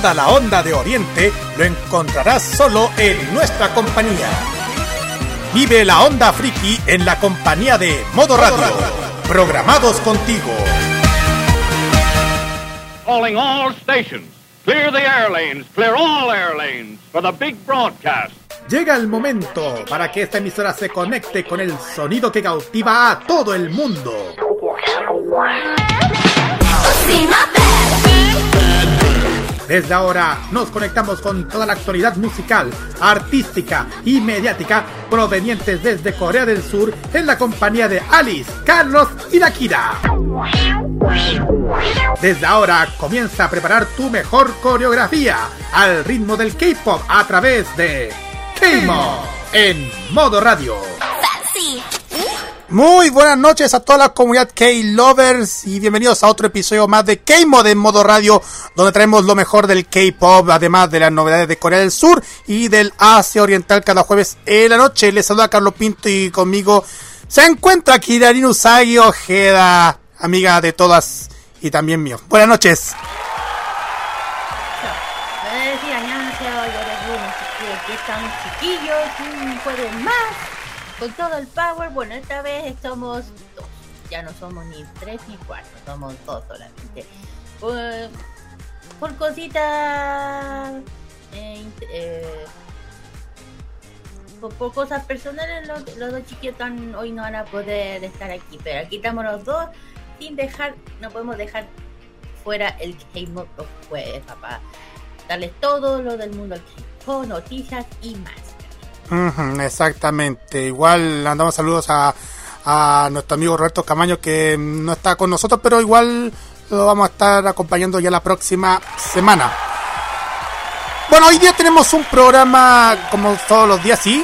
Toda la onda de Oriente lo encontrarás solo en nuestra compañía. Vive la onda friki en la compañía de Modo Radio. Programados contigo. Calling all stations. Clear the air lanes. Clear all air lanes for the big broadcast. Llega el momento para que esta emisora se conecte con el sonido que cautiva a todo el mundo. Desde ahora nos conectamos con toda la actualidad musical, artística y mediática provenientes desde Corea del Sur en la compañía de Alice, Carlos y Nakira. Desde ahora comienza a preparar tu mejor coreografía al ritmo del K-pop a través de K-Mod en modo radio. Muy buenas noches a toda la comunidad K-Lovers y bienvenidos a otro episodio más de K-Mod en modo radio, donde traemos lo mejor del K-Pop, además de las novedades de Corea del Sur y del Asia Oriental cada jueves en la noche. Les saluda Carlos Pinto y conmigo se encuentra Kirarin Usagi Ojeda, amiga de todas y también mío. Buenas noches. Chiquillos, un más con todo el power. Bueno, esta vez somos dos. Ya no somos ni tres ni cuatro, somos dos solamente. Por, por cositas, eh, eh, por, cosas personales, los, los dos chiquillos tan, hoy no van a poder estar aquí. Pero aquí estamos los dos, sin dejar, no podemos dejar fuera el K-Mod jueves, papá darles todo lo del mundo del K-pop, noticias y más. Exactamente. Igual mandamos saludos a, a nuestro amigo Roberto Camaño que no está con nosotros, pero igual lo vamos a estar acompañando ya la próxima semana. Bueno, hoy día tenemos un programa como todos los días, sí.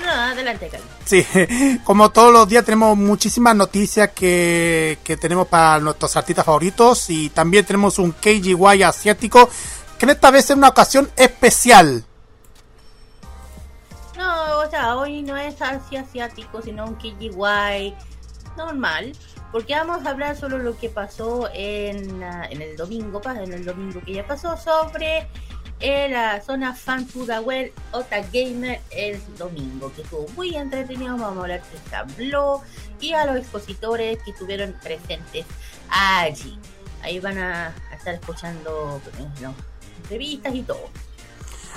No, no, adelante, Carlos. Sí, como todos los días tenemos muchísimas noticias que, que tenemos para nuestros artistas favoritos y también tenemos un KGY asiático que en esta vez es una ocasión especial. O sea, hoy no es así asiático, sino un KGY normal, porque vamos a hablar sobre lo que pasó en, ah, en el domingo, en el domingo que ya pasó, sobre eh, la zona fan Pudahuel Ota Gamer el domingo, que estuvo muy entretenido, vamos a hablar de Tableau y a los expositores que estuvieron presentes allí. Ahí van a, a estar escuchando eh, no, entrevistas y todo,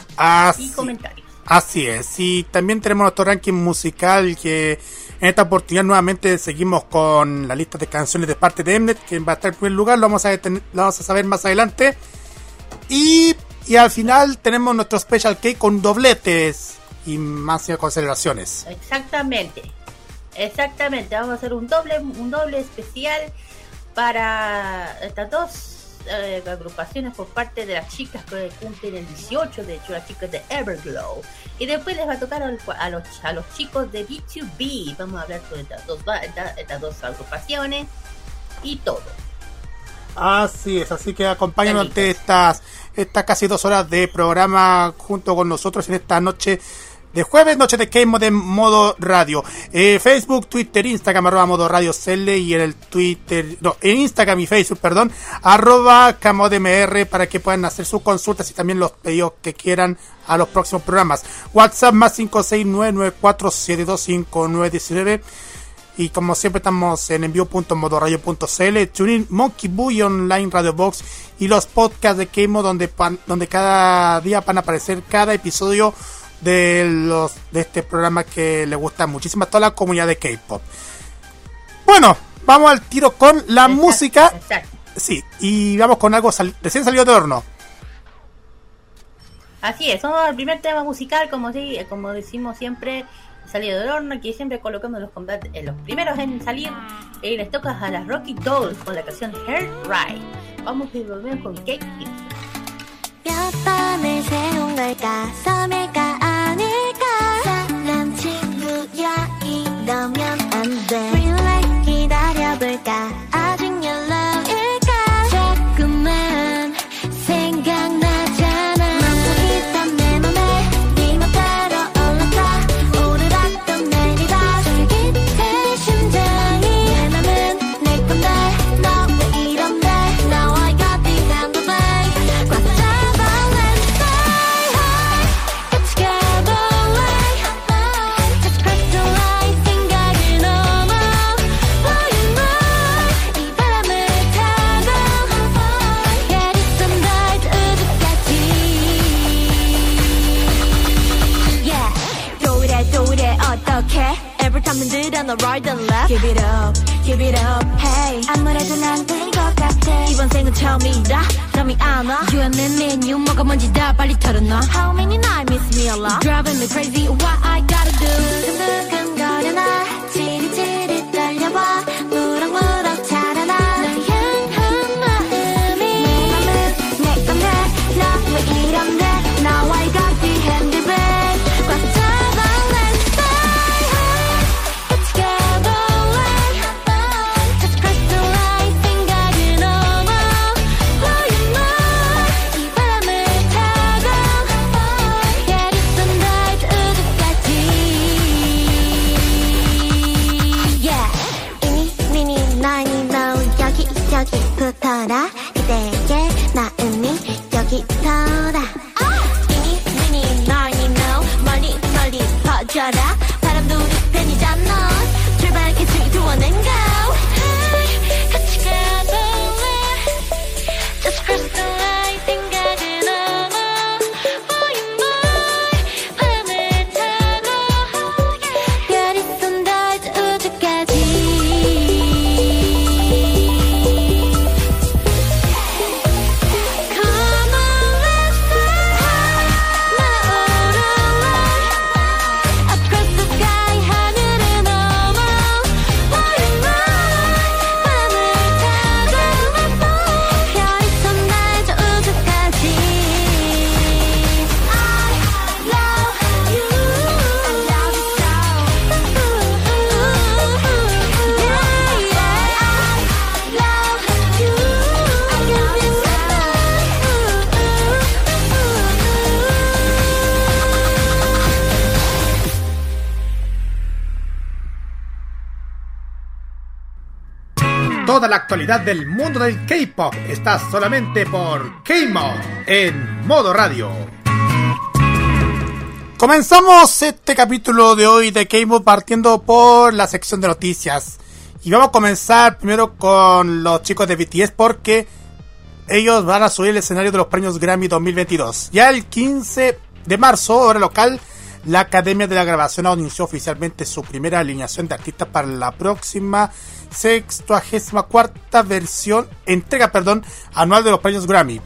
y Así, comentarios. Así es. Y también tenemos nuestro ranking musical que en esta oportunidad nuevamente seguimos con la lista de canciones de parte de Mnet, que va a estar en primer lugar, lo vamos a, detener- lo vamos a saber más adelante. Y, y al final tenemos nuestro Special K con dobletes y más consideraciones. Exactamente. Exactamente. Vamos a hacer un doble, un doble especial para estas dos eh, agrupaciones por parte de las chicas que cumplen el 18, de hecho las chicas de Everglow. Y después les va a tocar al- a los, a los chicos de B2B. Vamos a hablar sobre estas dos, estas dos agrupaciones y todo. Así es, así que acompáñanos ante estas, estas casi dos horas de programa junto con nosotros en esta noche de jueves, noche de Game de modo radio. Eh, Facebook, Twitter, Instagram, arroba modo radio CL y en el Twitter, no, en Instagram y Facebook, perdón, arroba camodmr para que puedan hacer sus consultas y también los pedidos que quieran a los próximos programas. WhatsApp más 56994725919 y como siempre estamos en envío.modoradio.cl, TuneIn, Monkey Boo y Online Radio Box y los podcasts de Keimo donde, donde cada día van a aparecer cada episodio de los de este programa que le gusta muchísimo a toda la comunidad de K-pop. Bueno, vamos al tiro con la Exacto, música. Exacto. Sí, y vamos con algo sal- recién salido de horno. Así es, somos el primer tema musical, como si, como decimos siempre, salido del horno, que siempre colocamos los combates, eh, los primeros en salir, y les toca a las Rocky Dolls con la canción Hair Right. Vamos y volvemos con Kingston. 남들은 너 right and left Keep it up, keep it up Hey 아무래도 난될것 같아 이번 생은 처음이라 잠이 안 와. You and me menu 뭐가 뭔지 다 빨리 털어놔 How many nights miss me a lot Driving me crazy what I gotta do La actualidad del mundo del K-pop está solamente por K-Mod en modo radio. Comenzamos este capítulo de hoy de K-Mod partiendo por la sección de noticias. Y vamos a comenzar primero con los chicos de BTS porque ellos van a subir el escenario de los premios Grammy 2022. Ya el 15 de marzo, hora local, la Academia de la Grabación anunció oficialmente su primera alineación de artistas para la próxima 64 versión, entrega, perdón, anual de los premios Grammy.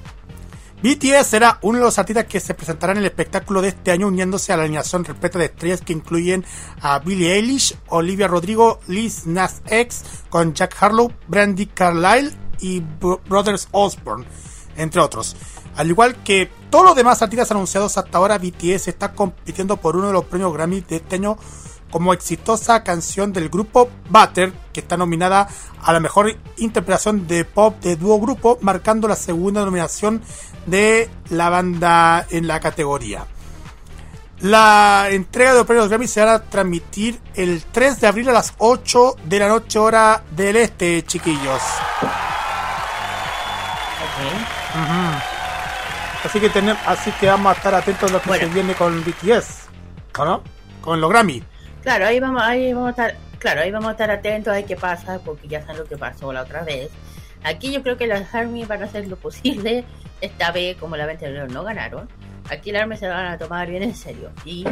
BTS será uno de los artistas que se presentarán en el espectáculo de este año uniéndose a la alineación repleta de estrellas que incluyen a Billie Eilish, Olivia Rodrigo, Liz Nas X, con Jack Harlow, Brandy Carlile y Bro- Brothers Osborne, entre otros. Al igual que todos los demás artistas anunciados hasta ahora, BTS está compitiendo por uno de los premios Grammy de este año como exitosa canción del grupo Butter, que está nominada a la mejor interpretación de pop de dúo grupo, marcando la segunda nominación de la banda en la categoría. La entrega de los premios Grammy se va a transmitir el 3 de abril a las 8 de la noche hora del este, chiquillos. Así que tenemos, así que vamos a estar atentos a lo que Bueno. se viene con BTS, ¿o no? Con los Grammy. Claro, ahí vamos, ahí vamos a estar, claro, ahí vamos a estar atentos a qué pasa, porque ya saben lo que pasó la otra vez. Aquí yo creo que las Army van a hacer lo posible. Esta vez, como la vez anterior no ganaron, aquí las Army se van a tomar bien en serio. Y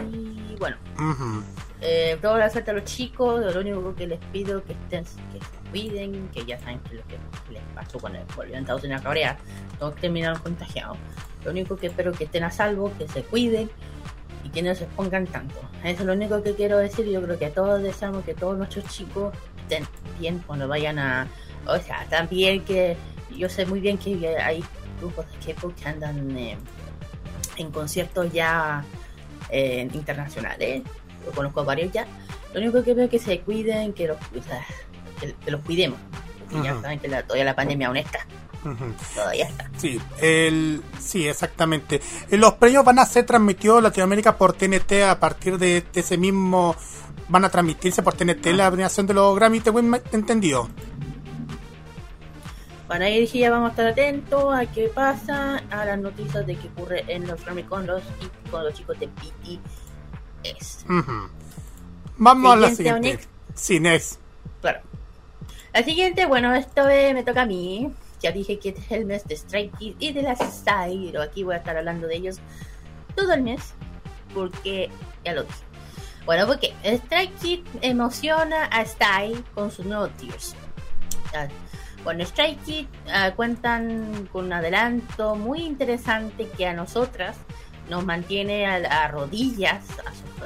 bueno, Ujú. eh, toda la suerte a los chicos. Lo único que les pido que estén, que se cuiden, que ya saben que lo que les pasó cuando volvieron a Estados Unidos a Corea, todos terminaron contagiados. Lo único que espero que estén a salvo, que se cuiden y que no se pongan tanto. Eso es lo único que quiero decir. Yo creo que todos deseamos que todos nuestros chicos estén bien cuando vayan a. O sea, también que yo sé muy bien que hay grupos de K-pop que andan eh, en conciertos ya eh, internacionales. Yo conozco varios ya. Lo único que veo es que se cuiden, que los, o sea, que, que los cuidemos. Porque ya saben que la- todavía la pandemia aún está. Todavía está. Sí, el, sí, exactamente. Eh, Los premios van a ser transmitidos en Latinoamérica por TNT a partir de, de ese mismo. Van a transmitirse por TNT la premiación de los Grammy, ¿te entendido? Para ir ya vamos a estar atentos a qué pasa, a las noticias de qué ocurre en los Grammy con los, y con los chicos de BTS. Ujú. Vamos a la Siguiente. Sí, next. Claro. La siguiente, bueno, vez me toca a mí. Ya dije que es el mes de Strike Kids y de la Style, pero aquí voy a estar hablando de ellos todo el mes, porque ya lo dije. Bueno, porque Strike Kids emociona a Style con sus nuevos Tears. Bueno, Strike Kids ah, cuentan con un adelanto muy interesante que a nosotras nos mantiene a, a rodillas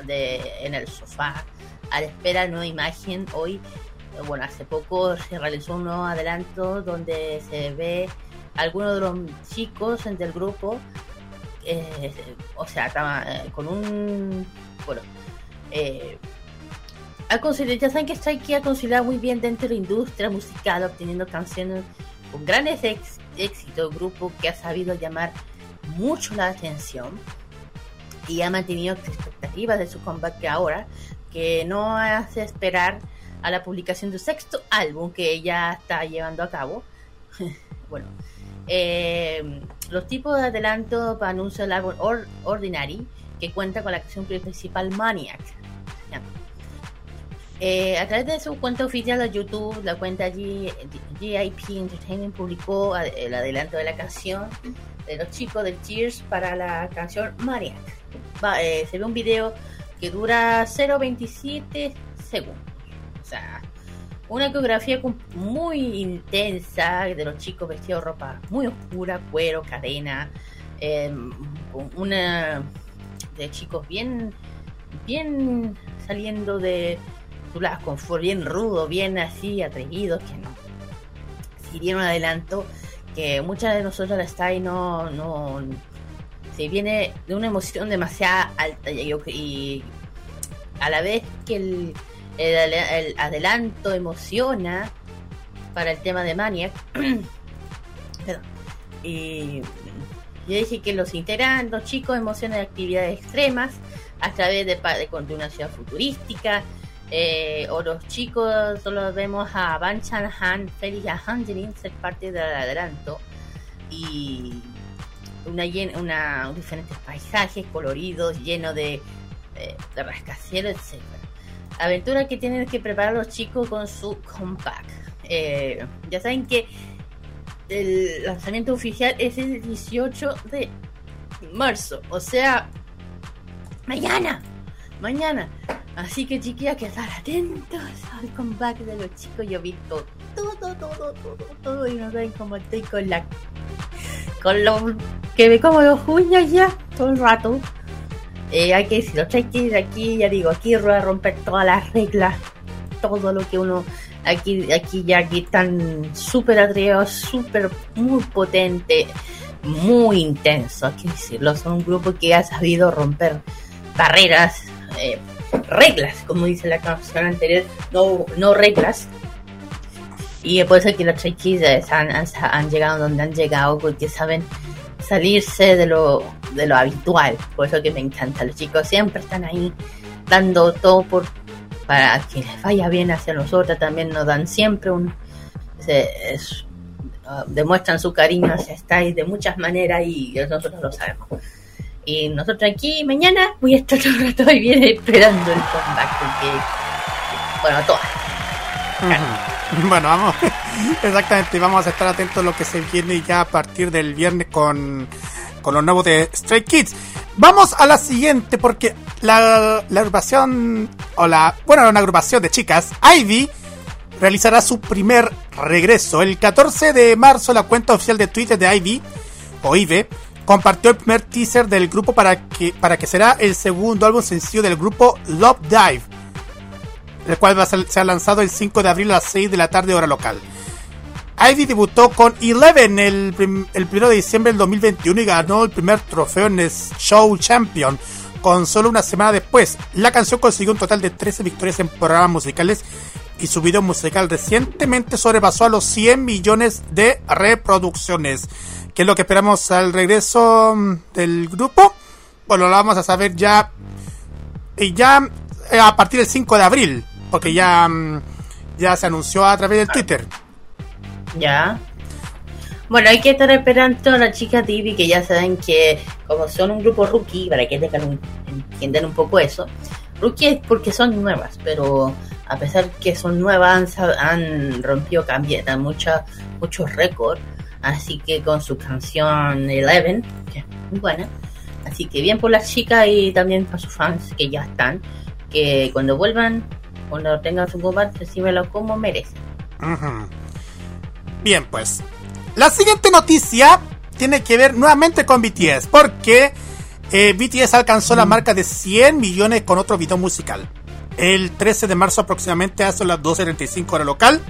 en el sofá a la espera de nueva imagen. Hoy, bueno, hace poco se realizó un nuevo adelanto donde se ve algunos de los chicos del grupo, eh, o sea, eh, con un, bueno, eh, ha ya saben que Strike ha considerado muy bien dentro de la industria musical, obteniendo canciones con grandes ex- éxitos, grupo que ha sabido llamar mucho la atención y ha mantenido expectativas de su comeback ahora, que no hace esperar a la publicación de su sexto álbum que ya está llevando a cabo. bueno, eh, los tipos de adelanto para anuncio del álbum Or- Ordinary, que cuenta con la canción principal Maniac. Eh, a través de su cuenta oficial de YouTube, la cuenta GIP Entertainment publicó el adelanto de la canción de los chicos de Cheers para la canción Maniac. Va, eh, se ve un video que dura 0.27 segundos. Una coreografía muy intensa de los chicos vestidos de ropa muy oscura, cuero, cadena. eh, una de chicos bien, bien saliendo de su lado confort, bien rudo, bien así, atrevidos, que no. Si dieron adelanto, que muchas de nosotros la está y no, no se viene de una emoción demasiado alta y, y a la vez que el, el, adelanto emociona para el tema de Maniac. Y yo dije que los integran chicos emocionan de actividades extremas a través de, de, de una ciudad futurística. Eh, o los chicos solo vemos a Van Chan Han, Felix y a ser parte del adelanto. Y una, una diferentes paisajes coloridos llenos de, de, de rascacielos. Aventura que tienen que preparar los chicos con su compact. Eh, ya saben que el lanzamiento oficial es el 18 de marzo, o sea, mañana, mañana. Así que chiquillas, que estar atentos al comeback de los chicos. Yo he visto todo, todo, todo, todo, y no saben cómo estoy con la con los que me como los uñas ya todo el rato. Eh, hay que decir, los cheques aquí, ya digo, aquí voy a romper todas las reglas, todo lo que uno aquí, aquí ya aquí están súper atrevidos, súper muy potente, muy intenso, hay que decirlo, son un grupo que ha sabido romper barreras, eh, reglas, como dice la canción anterior, no, no reglas. Y es por eso que los Cheques han, han, han llegado donde han llegado, porque saben salirse de lo, de lo habitual. Por eso que me encanta. Los chicos siempre están ahí dando todo por para que les vaya bien hacia nosotros. También nos dan siempre un. Uh, demuestran su cariño hacia Style de muchas maneras y nosotros lo sabemos. Y nosotros aquí mañana voy a estar todo el rato ahí bien esperando el comeback. Porque, bueno, todas. Bueno, vamos, exactamente, vamos a estar atentos a lo que se viene ya a partir del viernes con, con los nuevos de Stray Kids. Vamos a la siguiente porque la, la agrupación, o la, bueno, una agrupación de chicas, Ivy, realizará su primer regreso. El 14 de marzo la cuenta oficial de Twitter de Ivy, o IVE, compartió el primer teaser del grupo para que, para que será el segundo álbum sencillo del grupo Love Dive el cual va a ser, se ha lanzado el 5 de abril a las 6 de la tarde hora local. Ivy debutó con Eleven el, el 1 de diciembre del 2021 y ganó el primer trofeo en Show Champion con solo una semana después. La canción consiguió un total de 13 victorias en programas musicales y su video musical recientemente sobrepasó a los 100 millones de reproducciones. ¿Qué es lo que esperamos al regreso del grupo? Bueno, lo vamos a saber ya, y ya eh, a partir del 5 de abril porque ya, ya se anunció a través del Twitter. Ya. Bueno, hay que estar esperando a las chicas de Ivy que ya saben que como son un grupo rookie, para que entiendan un poco eso, rookie es porque son nuevas, pero a pesar que son nuevas han, han rompido cambian muchos muchos récords, así que con su canción Eleven, que es muy buena, así que bien por las chicas y también para sus fans que ya están, que cuando vuelvan, cuando tengan su copa, recíbelo como merecen. Ujú. Bien, pues. La siguiente noticia tiene que ver nuevamente con BTS, porque eh, BTS alcanzó la marca de 100 millones con otro video musical. El 13 de marzo aproximadamente a las 12.35 hora local.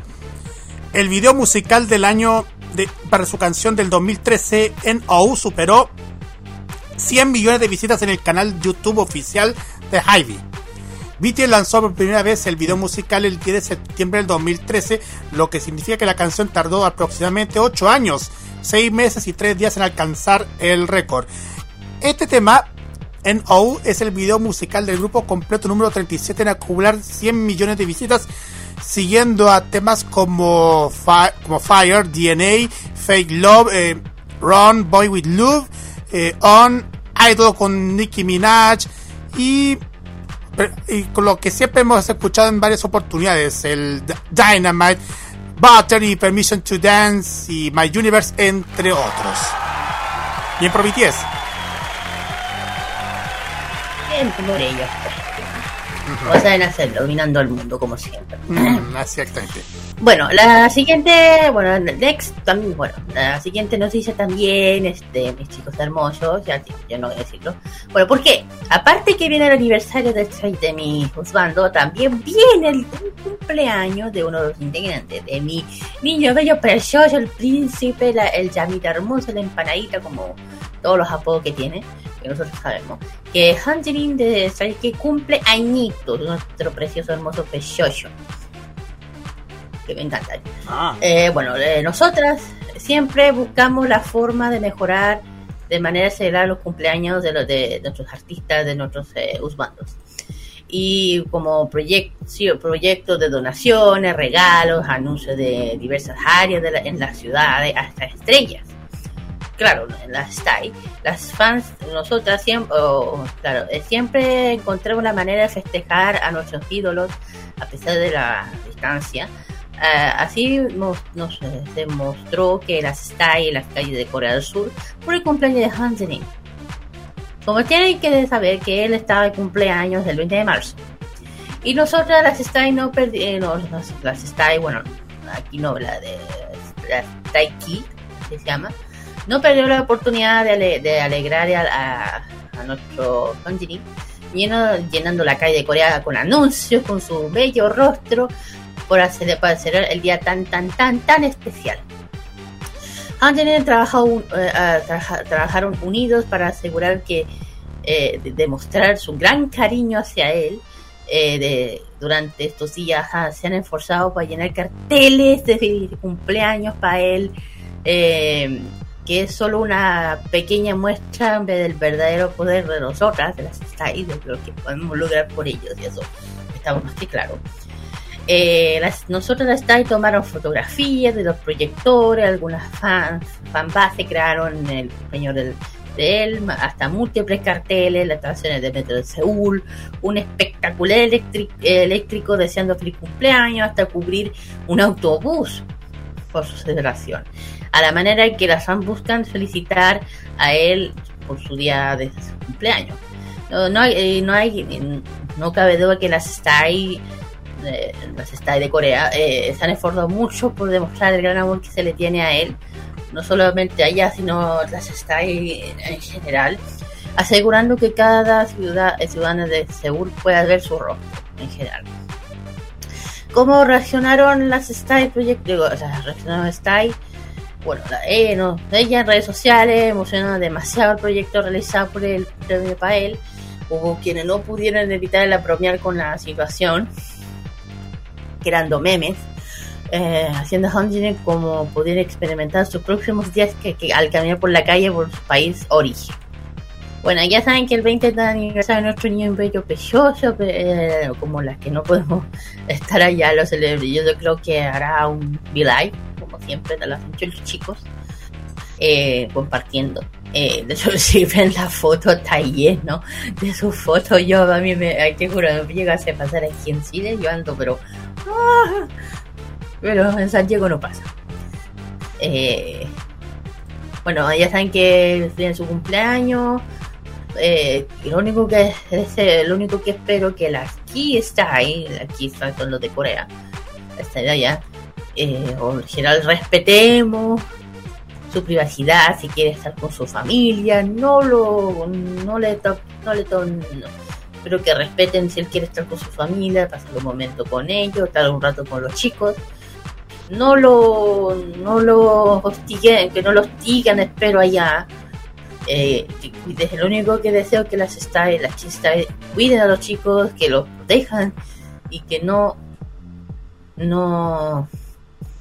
El video musical del año de- para su canción del 2013 en OU superó 100 millones de visitas en el canal YouTube oficial de Hybe. BTS lanzó por primera vez el video musical el 10 de septiembre del 2013, lo que significa que la canción tardó aproximadamente 8 años, 6 meses y 3 días en alcanzar el récord. Este tema, NO, es el video musical del grupo completo número 37 en acumular 100 millones de visitas, siguiendo a temas como, Fi- como Fire, DNA, Fake Love, eh, Run, Boy With Love, eh, On, Idol con Nicki Minaj y y con lo que siempre hemos escuchado en varias oportunidades, el Dynamite, Butter y Permission to Dance y My Universe, entre otros. Bien BTS. Bien por ellos. Como saben hacerlo, dominando el mundo como siempre. Mm, exactamente. Bueno, la siguiente, bueno, next también, bueno, la siguiente noticia también, este, mis chicos hermosos, ya, ya no voy a decirlo. Bueno, ¿por qué? Aparte que viene el aniversario de, de mi husbando, también viene el cumpleaños de uno de los integrantes, de mi niño bello precioso, el príncipe, la- el llamita hermoso, la empanadita, como todos los apodos que tiene, que nosotros sabemos. Que Hanjin de que cumple añitos, nuestro precioso, hermoso precioso. Que me encanta. Ah, Eh, bueno, eh, nosotras siempre buscamos la forma de mejorar de manera celebrar los cumpleaños de, los, de nuestros artistas, de nuestros eh, husbandos. Y como proyec- sí, proyectos de donaciones, regalos, anuncios de diversas áreas de la- en las ciudades, hasta estrellas. Claro, las STAI, las fans, nosotras siempre, claro, eh, siempre encontramos la manera de festejar a nuestros ídolos a pesar de la distancia. Ah, así nos, eh, demostró que las STAI en las calles de Corea del Sur por el cumpleaños de Hansenin. Como tienen que saber que él estaba de cumpleaños el 20 de marzo. Y nosotras las STAI no perdimos, las, las STAI, bueno, aquí no, la de la STAI Kid, que se llama, no perdió la oportunidad de, ale- de alegrar a, nuestro Hansenin, lleno, llenando la calle de Corea con anuncios, con su bello rostro, por hacer, para hacer el día tan, tan, tan, tan especial. Un- eh, trabaja- trabajaron unidos para asegurar que eh, de- demostrar su gran cariño hacia él. eh, durante estos días ah, se han esforzado para llenar carteles de cumpleaños para él, eh, que es solo una pequeña muestra del verdadero poder de nosotras, de las STAI, de lo que podemos lograr por ellos, y eso estamos más que claro. Eh, las, nosotros las TAI tomaron fotografías de los proyectores, algunas fans, fanbase crearon el cumpleaños del- de él, hasta múltiples carteles, las estaciones de metro de Seúl, un espectacular eléctrico deseando feliz cumpleaños, hasta cubrir un autobús por su celebración. A la manera en que las fans buscan felicitar a él por su día de su cumpleaños. No, no eh, no no cabe duda que las STAI eh, las STAI de Corea eh, se han esforzado mucho por demostrar el gran amor que se le tiene a él, no solamente a ella, sino las STAI en general, asegurando que cada ciudad, eh, ciudadano de Seúl pueda ver su rostro en general. ¿Cómo reaccionaron las STAI proyectos? Digo, las STAI. Bueno, eh, no, ella en redes sociales emocionó demasiado el proyecto realizado por el premio Pael. Hubo quienes no pudieron evitar el bromear con la situación creando memes, eh, haciendo Hanjin como pudiera experimentar sus próximos días que al caminar por la calle por su país origen. Bueno, ya saben que el 20 de aniversario de nuestro niño bello precioso, eh, como las que no podemos estar allá, lo celebro. Yo creo que hará un V-Live, como siempre, de las los chicos, eh, compartiendo. Eh, de hecho, si ven la foto, está lleno de sus fotos. Yo, a mí me, ay, te juro, me llegase a pasar aquí en Chile, yo ando, pero Ah, pero en Santiago no pasa. Eh, bueno, ya saben que viene su cumpleaños. lo único que es, lo único que espero que las ahí aquí están son los de Corea, está allá, eh, o en general respetemos su privacidad, si quiere estar con su familia, no lo, no le to, no le to, pero que respeten si él quiere estar con su familia, pasar un momento con ellos, estar un rato con los chicos, no lo, no lo hostiguen, que no los hostiguen, espero allá. Eh, desde lo único que deseo que las está, las chistas cuiden a los chicos, que los protejan y que no, no,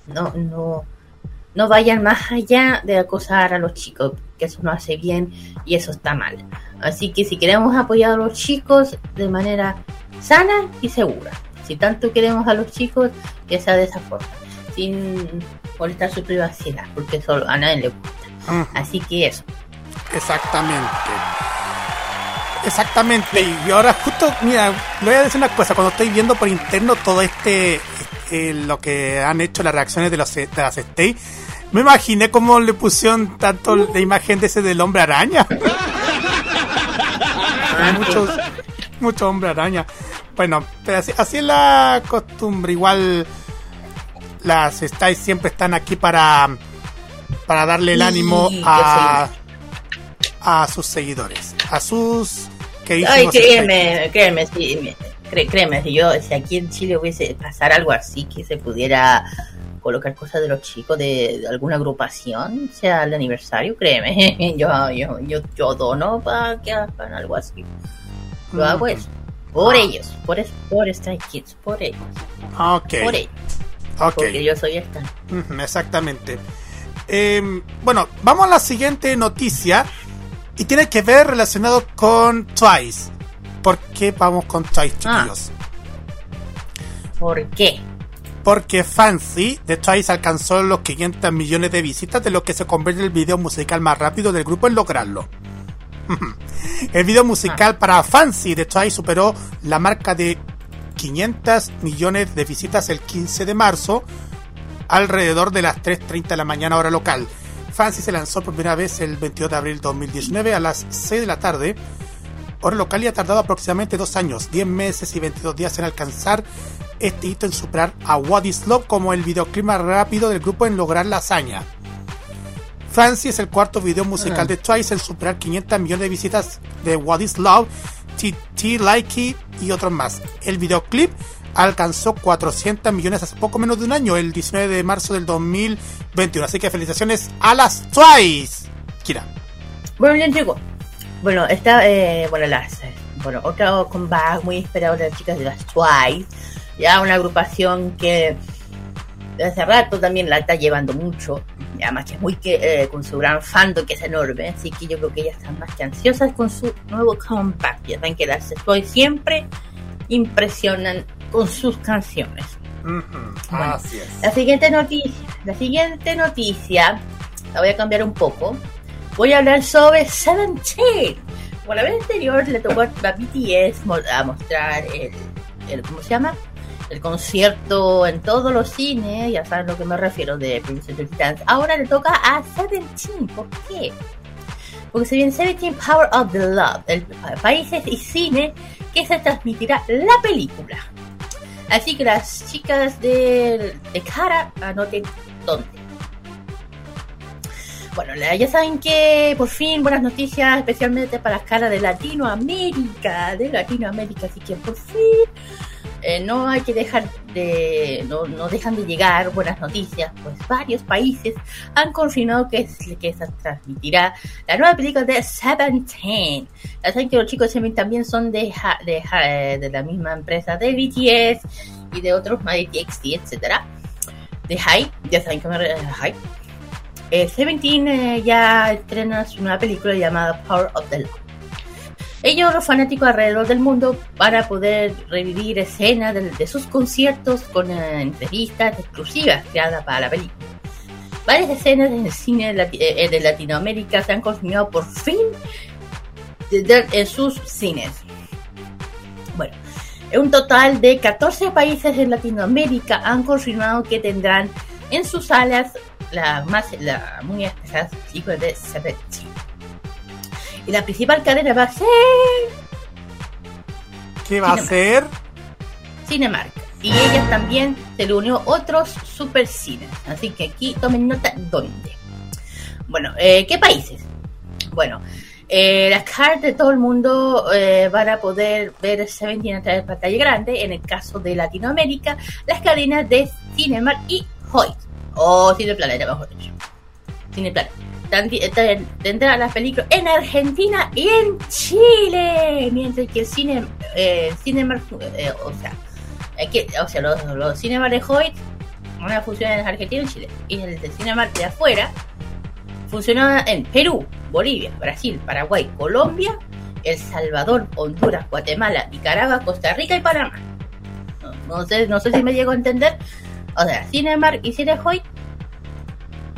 no, no no vayan más allá de acosar a los chicos, que eso no hace bien y eso está mal. Así que si queremos apoyar a los chicos de manera sana y segura, si tanto queremos a los chicos, que sea de esa forma, sin molestar su privacidad, porque solo a nadie le gusta. Así que eso. Exactamente. Exactamente. Y ahora justo, mira, le voy a decir una cosa, cuando estoy viendo por interno todo este, eh, lo que han hecho las reacciones de, los, de las Stay, me imaginé cómo le pusieron tanto la imagen de ese del hombre araña. muchos, mucho hombre araña. Bueno, pero así, es la costumbre. Igual las estáis siempre están aquí para para darle el ánimo a a sus seguidores, a sus Ay, créeme, créeme, sí, créeme, si yo si aquí en Chile hubiese pasar algo así que se pudiera colocar cosas de los chicos de, alguna agrupación, sea el aniversario, créeme, yo, yo, yo, yo dono para que hagan algo así. Lo hago eso. Por ah. ellos, por, por Stray Kids, por ellos. Ok. Por ellos. Porque yo soy esta. exactamente. Em, bueno, vamos a la siguiente noticia. Y tiene que ver relacionado con Twice. ¿Por qué vamos con ah. chiquillos? ¿Por qué? porque Fancy de Twice alcanzó los 500 millones de visitas, de lo que se convierte en el video musical más rápido del grupo en lograrlo. el video musical ah. para Fancy de Twice superó la marca de 500 millones de visitas el 15 de marzo, alrededor de las 3.30 de la mañana hora local. Fancy se lanzó por primera vez el 22 de abril de 2019 a las 6 de la tarde, hora local, y ha tardado aproximadamente dos años, 10 meses y 22 días en alcanzar este hito en superar a What Is Love como el videoclip más rápido del grupo en lograr la hazaña. Fancy es el cuarto video musical de Twice en superar 500 millones de visitas de What Is Love, TT Likey y otros más. El videoclip alcanzó 400 millones hace poco menos de un año, el 19 de marzo del 2021. Así que felicitaciones a las Twice. Kira. Bueno, bien chico. Bueno, está, eh, bueno, las, bueno, otro comeback muy esperado de las chicas de las Twice ya una agrupación que hace rato también la está llevando mucho, además que es muy que, eh, con su gran fandom que es enorme, así que yo creo que ellas están más que ansiosas con su nuevo comeback, ya saben que las estoy siempre impresionan con sus canciones. La siguiente noticia, la siguiente noticia, la voy a cambiar un poco. Voy a hablar sobre Seventeen. Bueno, la vez anterior le tocó a BTS a mostrar el, el ¿cómo se llama? el concierto en todos los cines, ya saben a lo que me refiero de Princess Dance. Ahora le toca a Seventeen, ¿por qué? Porque se viene Seventeen Power of the Love, el países y cine que se transmitirá la película. Así que las chicas de, de cara anoten dónde. Bueno, ya saben que por fin buenas noticias, especialmente para las caras de Latinoamérica, de Latinoamérica, así que por fin eh, no hay que dejar de, no, no, dejan de llegar buenas noticias, pues varios países han confirmado que, que se transmitirá la nueva película de Seventeen. Ya saben que los chicos de también son de, de, eh, de, la misma empresa de BTS y de otros más de TXT, etcétera. De Hype, ya saben que me Hype. Eh, Seventeen eh, ya estrena su nueva película llamada Power of the Love ellos, los fanáticos alrededor del mundo, para poder revivir escenas de, sus conciertos con eh, entrevistas exclusivas creadas para la película. Varias escenas en el cine de, eh, Latinoamérica se han confirmado por fin en sus cines. Bueno, un total de 14 países en Latinoamérica han confirmado que tendrán en sus salas la más la muy especial película de Seventeen. Y la principal cadena va a ser ¿Qué va a ser? Cinemark. Y ella también se le unió otros supercines. Así que aquí tomen nota dónde. Bueno, eh, ¿qué países? Bueno, eh, las cartas de todo el mundo eh, van a poder ver Seventeen a través de pantalla grande. En el caso de Latinoamérica, las cadenas de Cinemark y Hoyt. O Cineplaneta, mejor dicho. Cineplanet. Eh, Tendrá las películas en Argentina y en Chile. Mientras que el cine, eh, Cinemark, eh, o sea, eh, o sea, los, los Cinemark de Hoyt van a funcionar en Argentina y en Chile. Y el de Cinemark de afuera funcionaba en Perú, Bolivia, Brasil, Paraguay, Colombia, El Salvador, Honduras, Guatemala, Nicaragua, Costa Rica y Panamá. No, no sé, no sé si me llego a entender. O sea, Cinemark y Cinehoy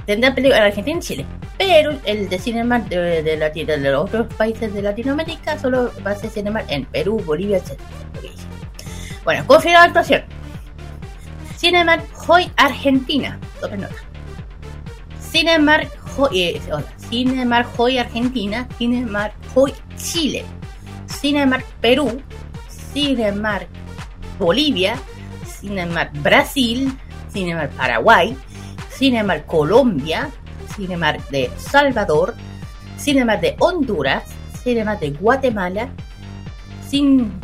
tendrán películas en Argentina y Chile. Pero el de Cinemark de, de, Lati- de los otros países de Latinoamérica solo va a ser Cinemark en Perú, Bolivia, etc. Bueno, confirmada actuación. Cinemark Hoy Argentina. Tomen nota. Cinemark Hoy, eh, hola, Cinemark Hoy Argentina, Cinemark Hoy Chile, Cinemark Perú, Cinemark Bolivia, Cinemark Brasil, Cinemark Paraguay, Cinemark Colombia, Cinemark de Salvador, Cinemark de Honduras, Cinemark de Guatemala, Cin,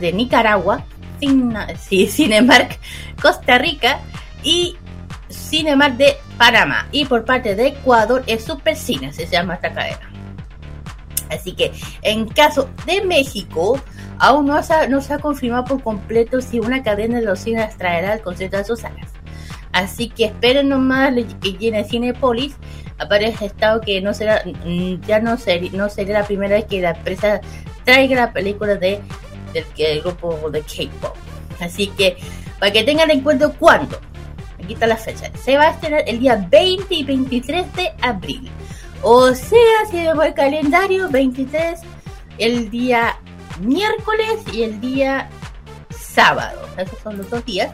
de Nicaragua, Cin- sí, Cinemark Costa Rica y Cinemark de Panamá. Y por parte de Ecuador es Supercine, se llama esta cadena. Así que en caso de México, aún no se ha, confirmado por completo si una cadena de los cines traerá el concierto de sus salas. Así que esperen nomás que llene Cinepolis. Aparece estado que no será, mm, ya no, ser, no sería la primera vez que la empresa traiga la película de, del, del grupo de K-pop. Así que para que tengan en cuenta cuándo. Aquí está la fecha. Se va a estrenar el día 20 y 23 de abril. O sea, si vemos el calendario, 23 el día miércoles y el día sábado. Esos son los dos días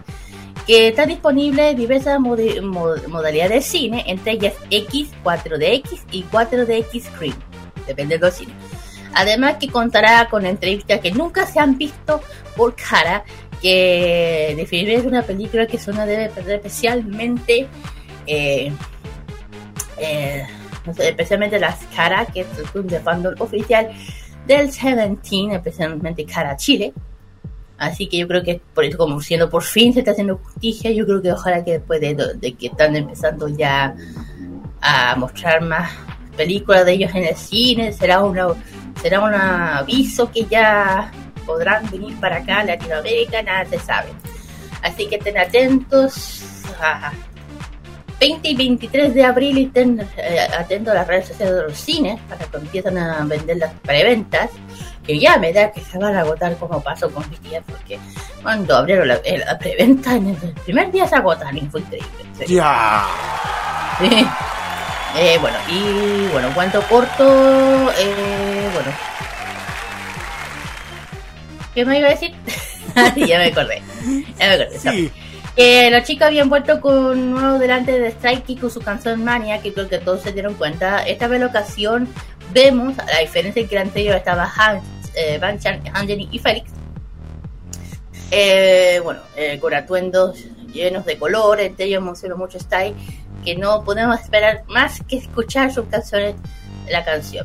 que están disponibles diversas modalidades de cine, entre ellas X, 4DX y 4DX Screen, depende de los. Además que contará con entrevistas que nunca se han visto por cara, que definitivamente es una película que Zona debe perder especialmente, eh, eh, no sé, especialmente las caras, que es club de fandom oficial del Seventeen, especialmente Cara Chile. Así que yo creo que por eso, como siendo por fin se está haciendo justicia, yo creo que ojalá que después de, que están empezando ya a mostrar más películas de ellos en el cine, será una será un aviso que ya podrán venir para acá a Latinoamérica, nada se sabe. Así que estén atentos a 20 y 23 de abril y eh, atentos a las redes sociales de los cines para que empiezan a vender las preventas que ya me da que se van a agotar como pasó con BTS porque cuando abrieron la, eh, la preventa en el primer día se agotan y fue increíble. serio. Ya. Sí. Eh, bueno, y bueno, cuanto corto, eh, bueno. ¿Qué me iba a decir? ya me acordé. Ya me acordé. Sí. Eh, los chicos habían vuelto con un nuevo delante de Strike con su canción Mania, que creo que todos se dieron cuenta. Esta vez la ocasión vemos, a la diferencia que anterior estaba Han, eh, Van y Félix. Eh, bueno, eh, con atuendos llenos de color, entre ellos menciono mucho Style, que no podemos esperar más que escuchar sus canciones, la canción.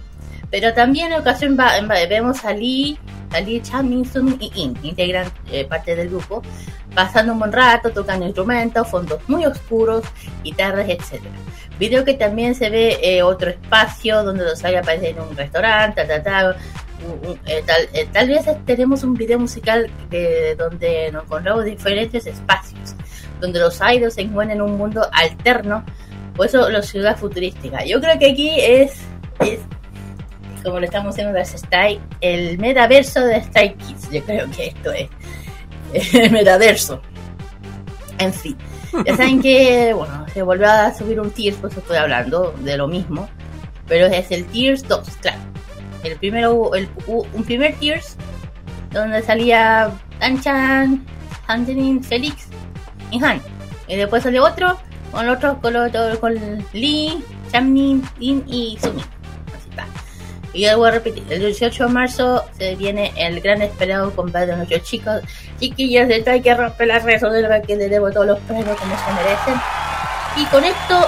Pero también en ocasión va- va- vemos a Lee, a Lee Chan, Min Sung y In, integran eh, parte del grupo, pasando un buen rato, tocando instrumentos, fondos muy oscuros, guitarras, etc. Video que también se ve eh, otro espacio donde los hay aparecen en un restaurante, ta, ta, ta, un- un- eh, tal, eh, tal vez tenemos un video musical de, donde nos encontramos diferentes espacios, donde los idols se encuentran en un mundo alterno, por eso la ciudad futurística. Yo creo que aquí es, es como lo estamos haciendo de Style, el metaverso de Style Kids. Yo creo que esto es el metaverso. En fin, ya saben que, bueno, se volvió a subir un Tears, pues estoy hablando de lo mismo, pero es el Tears 2, claro. El primero, el, un primer Tears, donde salía Anchan, Angelin, Félix y Han. Y después salió otro, con otro, con, otro, con Lee, Chamnin, Lin y Sumi. Y algo a repetir, el 18 de marzo se viene el gran esperado combate de nuestros chicos. Chiquillos, de hay que romper la red del que le debo todos los premios como se merecen. Y con esto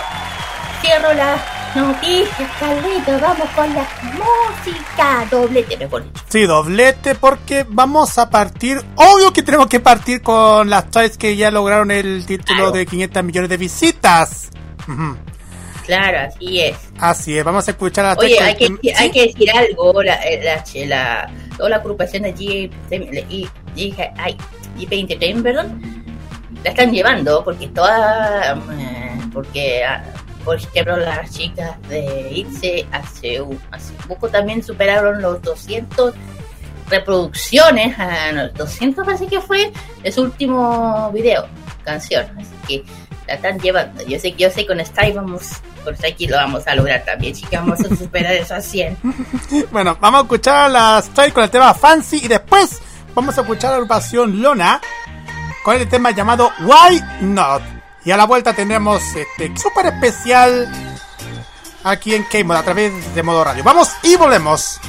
cierro las noticias, Carlitos. Vamos con la música. Doblete, mejor dicho. Sí, doblete, porque vamos a partir. Obvio que tenemos que partir con las toys que ya lograron el título de 500 millones de visitas. Uh. Claro, así es. Así es, vamos a escuchar a Oye, hay que, ¿Sí? hay que decir algo, la, eh, la, la, toda la agrupación de G, G, perdón, la están llevando porque toda, mm, porque ah, por ejemplo las chicas de ITZE hace, hace poco también superaron los 200 reproducciones, ah, a 200 parece que fue, de su último video, canción, así que la están llevando. Yo sé, yo sé con Stray vamos, con Stray lo vamos a lograr también, chicas, vamos a superar esas 100. bueno, vamos a escuchar a la Stray con el tema Fancy y después vamos a escuchar a la agrupación Lona con el tema llamado Why Not. Y a la vuelta tendremos este super especial aquí en K-Mod a través de Modo Radio. Vamos y volvemos.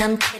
tam tam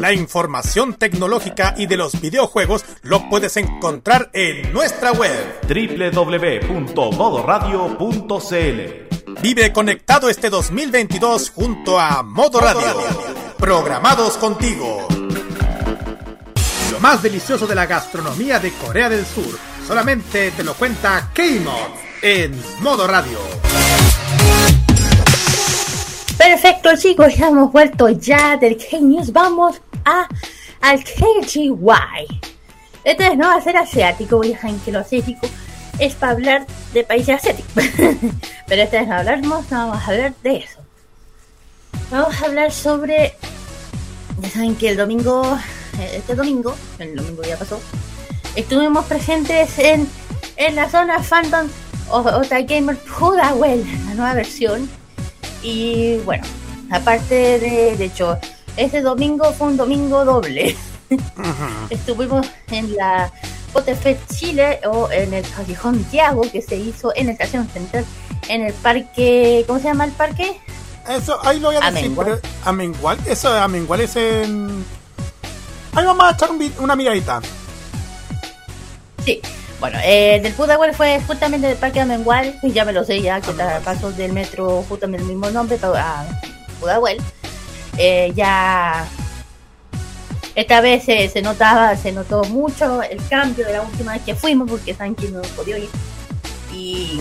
La información tecnológica y de los videojuegos lo puedes encontrar en nuestra web www.modoradio.cl. Vive conectado este 2022 junto a Modo Radio. Programados contigo. Lo más delicioso de la gastronomía de Corea del Sur solamente te lo cuenta K-Mod en Modo Radio. Perfecto chicos, ya hemos vuelto ya del K-News. Vamos a, al KGY. Entonces no va a ser asiático, ya saben que lo asiático es para hablar de países asiáticos. Pero esta vez no hablamos, no vamos a hablar de eso. Vamos a hablar sobre. Ya saben que el domingo, este domingo, el domingo ya pasó, estuvimos presentes en, en la zona fandom Ota Gamer Pudahuel, la nueva versión. Y bueno, aparte de, de hecho, este domingo fue un domingo doble. Estuvimos en la Potefest Chile o en el Callejón Tiago que se hizo en el Estación Central, en el parque, ¿cómo se llama el parque? Eso, ahí lo voy a decir, Amengual. pero Amengual, eso de Amengual es en... Ahí vamos a echar un una miradita. Sí. Bueno, eh, del Pudahuel fue justamente del Parque Amengual, y ya me lo sé ya, que está pasos del metro justamente el mismo nombre, a Pudahuel. Eh, ya esta vez se, se notaba, se notó mucho el cambio de la última vez que fuimos, porque que no podía ir. Y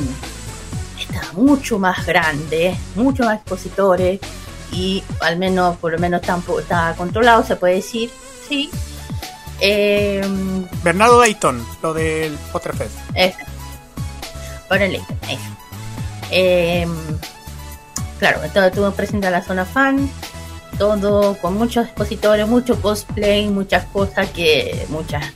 estaba mucho más grande, mucho más expositores, y al menos, por lo menos tampoco estaba controlado, se puede decir, sí. Eh, Bernardo Dayton, lo del Potterfest. eso. Ponele, eso. Eh, claro, todo estuvo presente en la zona fan, todo con muchos expositores, mucho cosplay, muchas cosas que muchas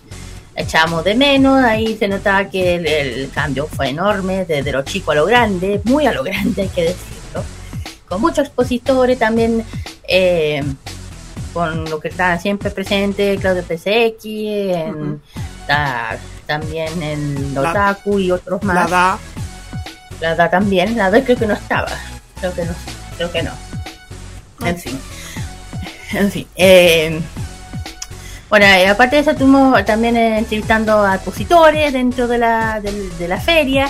echamos de menos. Ahí se notaba que el, el cambio fue enorme, desde lo chico a lo grande, muy a lo grande, hay que decirlo. Con muchos expositores también. eh, con lo que está siempre presente Claudio PSX, en, también en Otaku y otros más. La da, La da también, la da creo que no estaba. Creo que no, creo que no. En fin. En fin. eh, Bueno, y aparte de eso, estuvimos también eh, entrevistando a expositores dentro de la, del- de la feria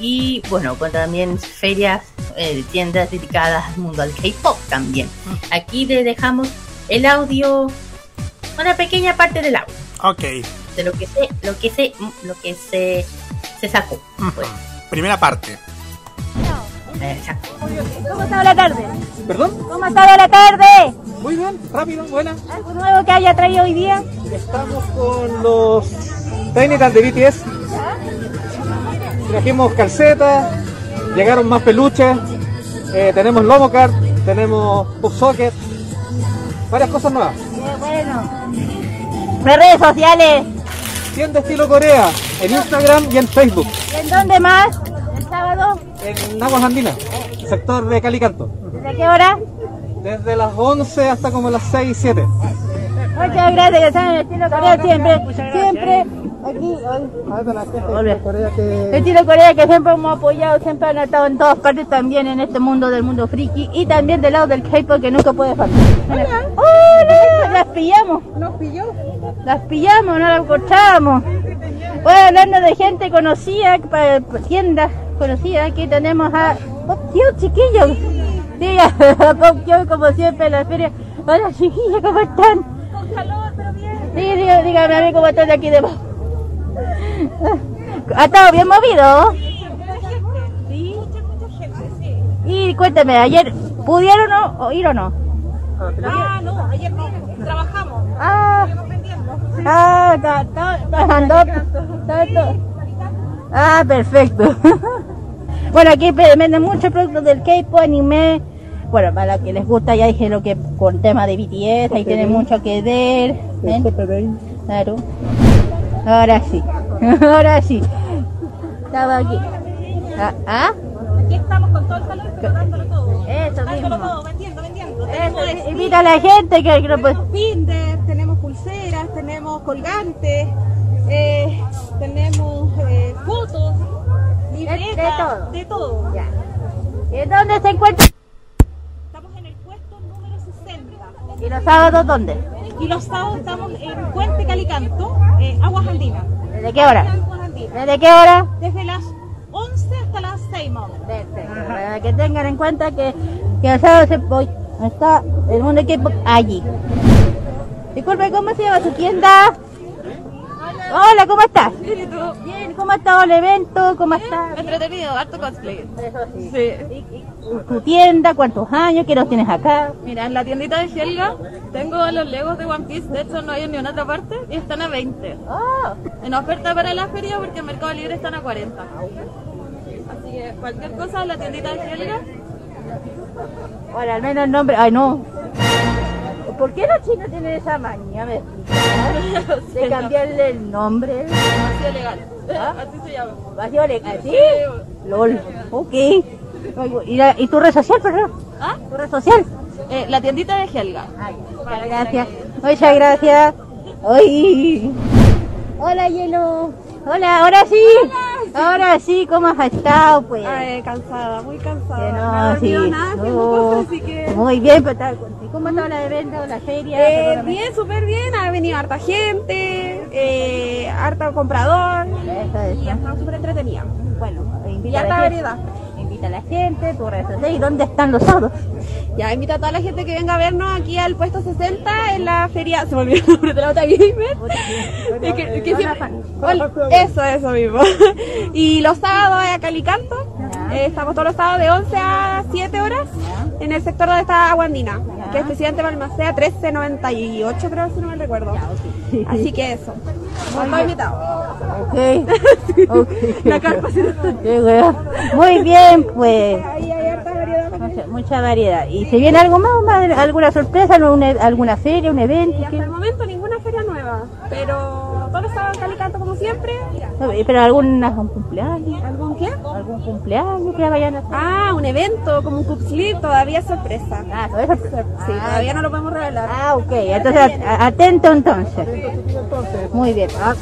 y, bueno, con también ferias, eh, tiendas dedicadas al mundo al K-pop también. Aquí le dejamos el audio, una pequeña parte del audio, Ok. de lo que se, lo que se, lo que se, se sacó. Ujú. Pues, Primera parte. eh, sacó. ¿Cómo ha estado la tarde? ¿Perdón? ¿Cómo ha estado la tarde? Muy bien, rápido, buena. ¿Algo nuevo que haya traído hoy día? Estamos con los Technical de BTS. Trajimos calcetas, llegaron más peluches, eh, tenemos Lomocard, tenemos Puff Socket, varias cosas nuevas. Qué bueno. Las redes sociales. Tienda estilo Corea, en Instagram y en Facebook, ¿Y en dónde más? ¿El sábado? En Aguas Andinas, sector de Calicanto. ¿Desde qué hora? Desde las 11 hasta como las 6, 7. Muchas gracias, que están en el estilo Corea siempre. Siempre. Aquí, el estilo Corea que siempre hemos apoyado, siempre han estado en todas partes también en este mundo del mundo friki y también del lado del K-pop que nunca puede faltar. ¡Hola! Las pillamos. ¿Nos pilló? Las pillamos, no las encontramos. Bueno, hablando de gente conocida, tiendas conocidas, aquí tenemos a Pop Kyo, chiquillos. Diga, Pop Kyo, como siempre en la feria. Hola, chiquillos, ¿cómo están? Sí, diga- dígame a mí cómo están aquí debajo. ¿Ha estado bien movido? Sí. Y cuéntame, ayer, ¿pudieron o, ir o no? Ah, no, ayer no, trabajamos. Ah, ah, está, está, está está. Ah, perfecto. bueno, aquí venden muchos productos del K-pop, anime. Bueno, para los que les gusta, ya dije lo que con tema de BTS, ahí tienen mucho que ver. Claro. Ahora sí, ahora sí. Estaba aquí. Ah, ¿ah? Aquí estamos con todo el calor, pero dándolo todo. Eso Dándolo mismo. todo, vendiendo, vendiendo. Eso, invita a la gente que, tenemos binder, tenemos pulseras, tenemos colgantes, eh, tenemos eh, fotos, libretas, de todo. de todo. Ya. ¿Y dónde se encuentra? Estamos en el puesto número 60. ¿Y los sábados dónde? Y los sábados estamos en Puente Calicanto, eh, Aguas Andinas. ¿Desde qué hora? ¿Desde qué hora? Desde las 11 hasta las 6 más. Para que tengan en cuenta que, que el sábado se, voy- está el mundo equipo allí. Disculpe, ¿cómo se llama su tienda? Hola, ¿cómo estás? ¿Cómo ha estado el evento? ¿Cómo está? Entretenido, harto cosplay. Eso sí. Sí. ¿Y- y ¿Tu tienda? ¿Cuántos años? ¿Qué los tienes acá? Mira, en la tiendita de Helga tengo los Legos de One Piece, de hecho no hay en ni en otra parte, y están a 20. Oh, En oferta para la feria porque en Mercado Libre están a 40. Así que cualquier cosa en la tiendita de Helga, bueno, al menos el nombre. Ay, no. ¿Por qué los chinos tienen esa maña? ¿Me explicas? De cambiarle el nombre. vacío legal. ¿Ah? Así se llama. ¿Vacío legal? ¿Sí? LOL. Ok. ¿Y, la- ¿Y tu red social, perdón? ¿Ah? ¿Tu red social? Eh, la tiendita de Helga. Ay, muchas gracias. Muchas gracias. Ay. Hola, Hielo. Hola, ahora sí. Ahora sí, ¿cómo has estado? Pues. Ay, cansada, muy cansada. Que no no, he dormido sí. nada, tengo No. cosas, así que... Muy bien, pero tal- ¿cómo está el evento, la feria? Eh, bien, súper bien, ha venido harta gente, eh, harta comprador Eso es. y ha estado súper entretenida. Bueno, Y la harta variedad. Invita a la gente, tu red social. ¿Y dónde están los sábados? Ya, invito a toda la gente que venga a vernos aquí al puesto 60 en la feria. Se me olvidó el nombre de la otra gamer. Que- que siempre- Eso, eso mismo. Y los sábados a Calicanto. Eh, estamos todos los sábados de 11 a 7 horas en el sector donde está Aguandina, que es presidente Balmacea 1398, creo, si no me recuerdo. Así que eso. Estamos invitados. Ok. okay. La carpa. Muy bien, pues. Ahí hay harta variedad. Mucha, mucha variedad. ¿Y se viene algo más? más? ¿Alguna sorpresa? ¿Alguna, alguna feria? ¿Un evento? Y hasta el momento ninguna feria nueva, pero todos los sábados Calicanto como siempre. ¿Pero algún, algún cumpleaños? ¿Algún qué? ¿Algún cumpleaños que vayan a hacer? Ah, un evento como un cup todavía es sorpresa. Ah, todo eso. Sí, Ah, todavía no lo podemos revelar. Ah, ok. Entonces, atento entonces. Muy bien. Ah,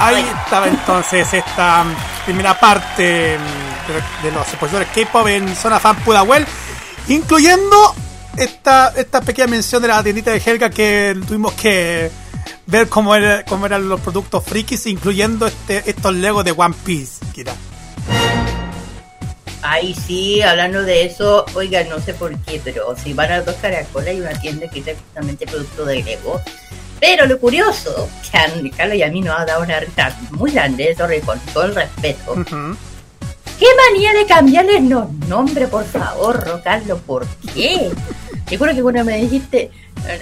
Ahí estaba entonces esta mm, primera parte mm, de, de los expositores K-pop en Zona Fan Pudahuel, incluyendo esta, esta pequeña mención de la tiendita de Helga que tuvimos que ver cómo, era, cómo eran los productos frikis, incluyendo este, estos Legos de One Piece, Kira. Ay, sí, hablando de eso, oigan, no sé por qué, pero si van a dos caracoles hay una tienda que es justamente producto de Lego. Pero lo curioso, que a Carlos y a mí nos ha dado una risa muy grande, sobre con todo el respeto. ¿Qué manía de cambiarles los nombres, por favor, Carlos? ¿Por qué? Recuerdo que cuando me dijiste,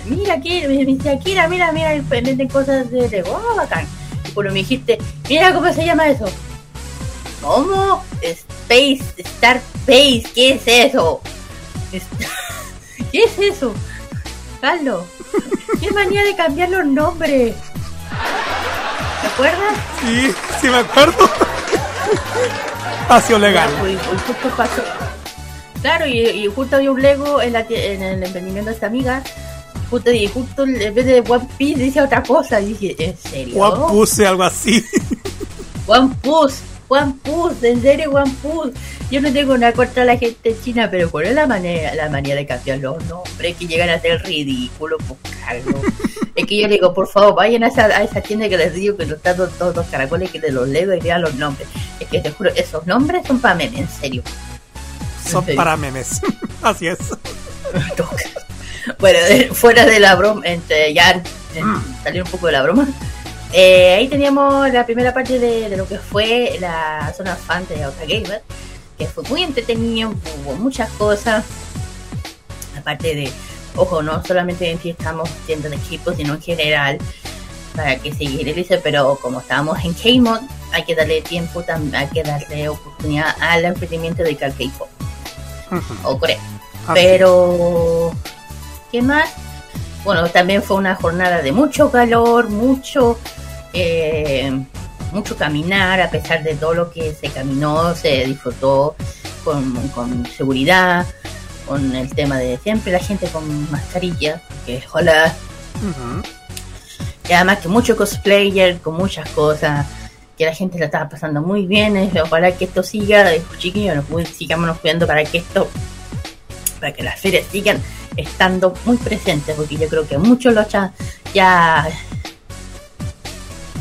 mira aquí, me dijiste, Kira, mira, mira, venden cosas de Lego, oh, bacán. Y cuando me dijiste, mira cómo se llama eso. ¿Cómo? Space, Star Space, ¿qué es eso? ¿Qué es eso? Carlos, qué manía de cambiar los nombres. ¿Te acuerdas? Sí, sí me acuerdo. Espacio legal. Pues, pues, justo pasó. Claro, y, y justo había un Lego en, la, en el emprendimiento de esta amiga. Justo, y justo en vez de One Piece dice otra cosa. Y dije, ¿en serio? One puse algo así. One Puss, One Puss, en serio One Puss. Yo no tengo nada contra la gente china, pero ¿cuál es la manera, la manera de cambiar los nombres? Que llegan a ser ridículos, buscarlo. es que yo digo, por favor, vayan a esa, a esa tienda que les digo que nos están todos, todos los caracoles que te los leo y vean los nombres. Es que te juro, esos nombres son para mí, en serio. Son para memes. Así es. Bueno, fuera de la broma, entre ya eh, salir un poco de la broma. eh, ahí teníamos la primera parte de, de lo que fue la zona fan de Otra Gamer, que fue muy entretenido, hubo muchas cosas. Aparte de, ojo, no solamente en sí estamos tiendas de equipos, sino en general, para que se generalice, pero como estábamos en K-Mod, hay que darle tiempo, hay que darle oportunidad al emprendimiento de K-Pop o Corea. Así Pero, ¿qué más? Bueno, también fue una jornada de mucho calor, mucho, eh, mucho caminar, a pesar de todo lo que se caminó, se disfrutó con, con seguridad, con el tema de siempre la gente con mascarilla, que hola, Ujú. y además que mucho cosplayer, con muchas cosas, que la gente la estaba pasando muy bien, eh, ojalá que esto siga, eh, chiquillos, nos sigámonos cuidando para que esto, para que las ferias sigan estando muy presentes, porque yo creo que muchos lo echa- ya,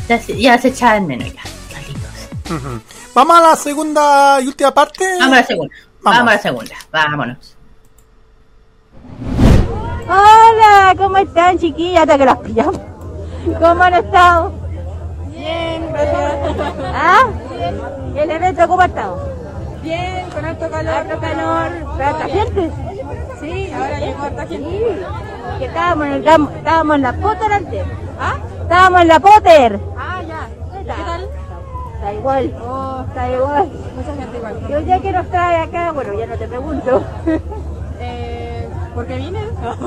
ya, se- ya se echaban menos ya, Carlitos. Vamos a la segunda y última parte. Vamos a la segunda, Vamos. vamos a la segunda, vámonos. Hola, ¿cómo están chiquillas? Hasta que las pillamos. ¿Cómo han estado? Bien, gracias. ¿Ah? ¿Y el evento cómo ha estado? Bien, con harto calor. Harto calor, pero harta gente. Sí, ahora llegó harta gente. Sí, que estábamos en, el, estábamos en la Potter antes. ¿Ah? Estábamos en la Potter. Ah, ya. ¿Qué tal? Está igual, Oh, está igual. mucha gente igual. ¿Y hoy día qué nos trae acá? Bueno, ya no te pregunto. Eh, ¿Por qué vine?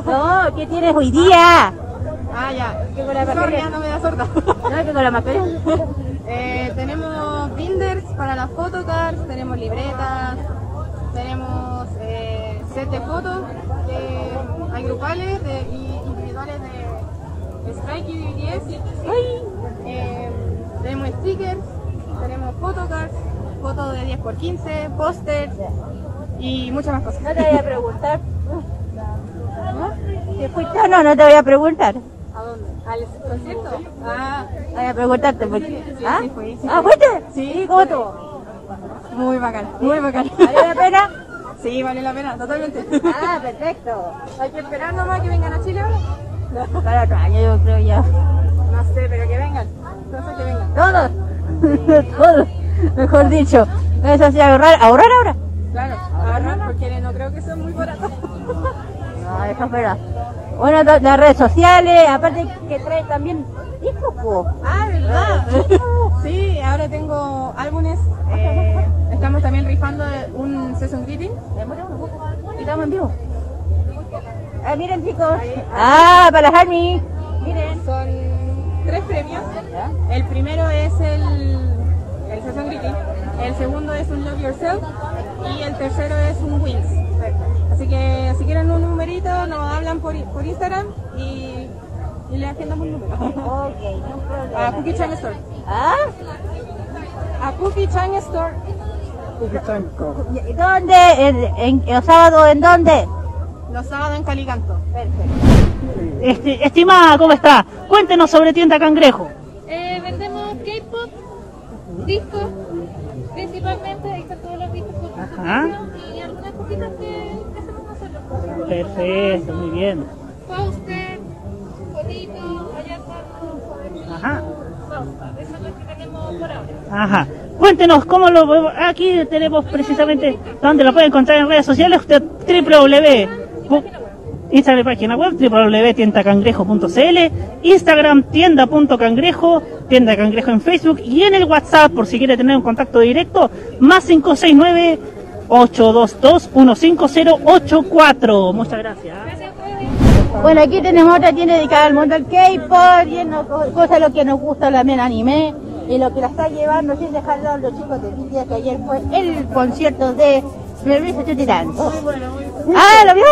No, ¿qué tienes hoy día? Ah, ya. ¿Qué con la Sorry, mascarilla? ya no me da sorda. No, que con la mascarilla. Eh, tenemos binders para las photocards, tenemos libretas, tenemos eh, set de fotos, de, hay grupales de, y individuales de, de Strike y BTS. Eh, tenemos stickers, tenemos photocards, fotos de 10x15, pósters y muchas más cosas. No te voy a preguntar. ¿Te fuiste o no? No te voy a preguntar. ¿A dónde? ¿Al concierto? Ah, Voy a preguntarte ¿Ah? sí fui, sí ¿Ah, fui. fuiste? Sí. ¿Cómo estuvo? muy bacán, muy bacán. ¿Vale la pena? Sí, vale la pena, totalmente. Ah, perfecto. Hay que esperar nomás que vengan a Chile ahora. Para otro año yo creo ya. No sé, pero que vengan. Entonces que vengan. Todos. Todos. Mejor dicho. Eso sí, ahorrar. ¿Ahorrar ahora? Claro, ahorrar porque no creo que sea muy barato. No, eso es verdad. Bueno, las redes sociales, aparte que trae también discos, po. Ah, ¿verdad? Sí, ahora tengo álbumes. eh, estamos también rifando un season greeting. Y estamos en vivo. Ah, miren chicos. Ah, para las Army. Miren, son tres premios. El primero es el, el season greeting. El segundo es un Love Yourself. Y el tercero es un Wins. Así que si quieren un numerito, nos hablan por, por Instagram y, y le agendamos un número. Ok, no problema. A Cookie Chang Store. ¿Ah? A Cookie Chang Store. ¿Y ¿Dónde? ¿En, en, el sábado en dónde? Los sábados en Calicanto. Perfecto. Este, estimada, ¿cómo está? Cuéntenos sobre Tienda Cangrejo. Eh, vendemos K-pop, discos, principalmente, ahí están todos los discos con Ajá. y algunas cositas que. Perfecto, muy bien. Póster, fotito, allá están. Ajá. Eso es lo que tenemos por ahora. Ajá. Cuéntenos cómo lo podemos- aquí tenemos precisamente donde lo puede encontrar en redes sociales usted www Instagram página web www.tiendacangrejo.cl Instagram tienda.cangrejo tienda cangrejo en Facebook y en el WhatsApp por si quiere tener un contacto directo más 569 822 15084 muchas gracias Bueno, aquí tenemos otra tienda dedicada al mundo del K-pop, lleno cosas lo que nos gusta también anime y lo que la está llevando sin dejar de lado los chicos de BTS que ayer fue el concierto de Servicio Titán. Ah, ¿lo vio?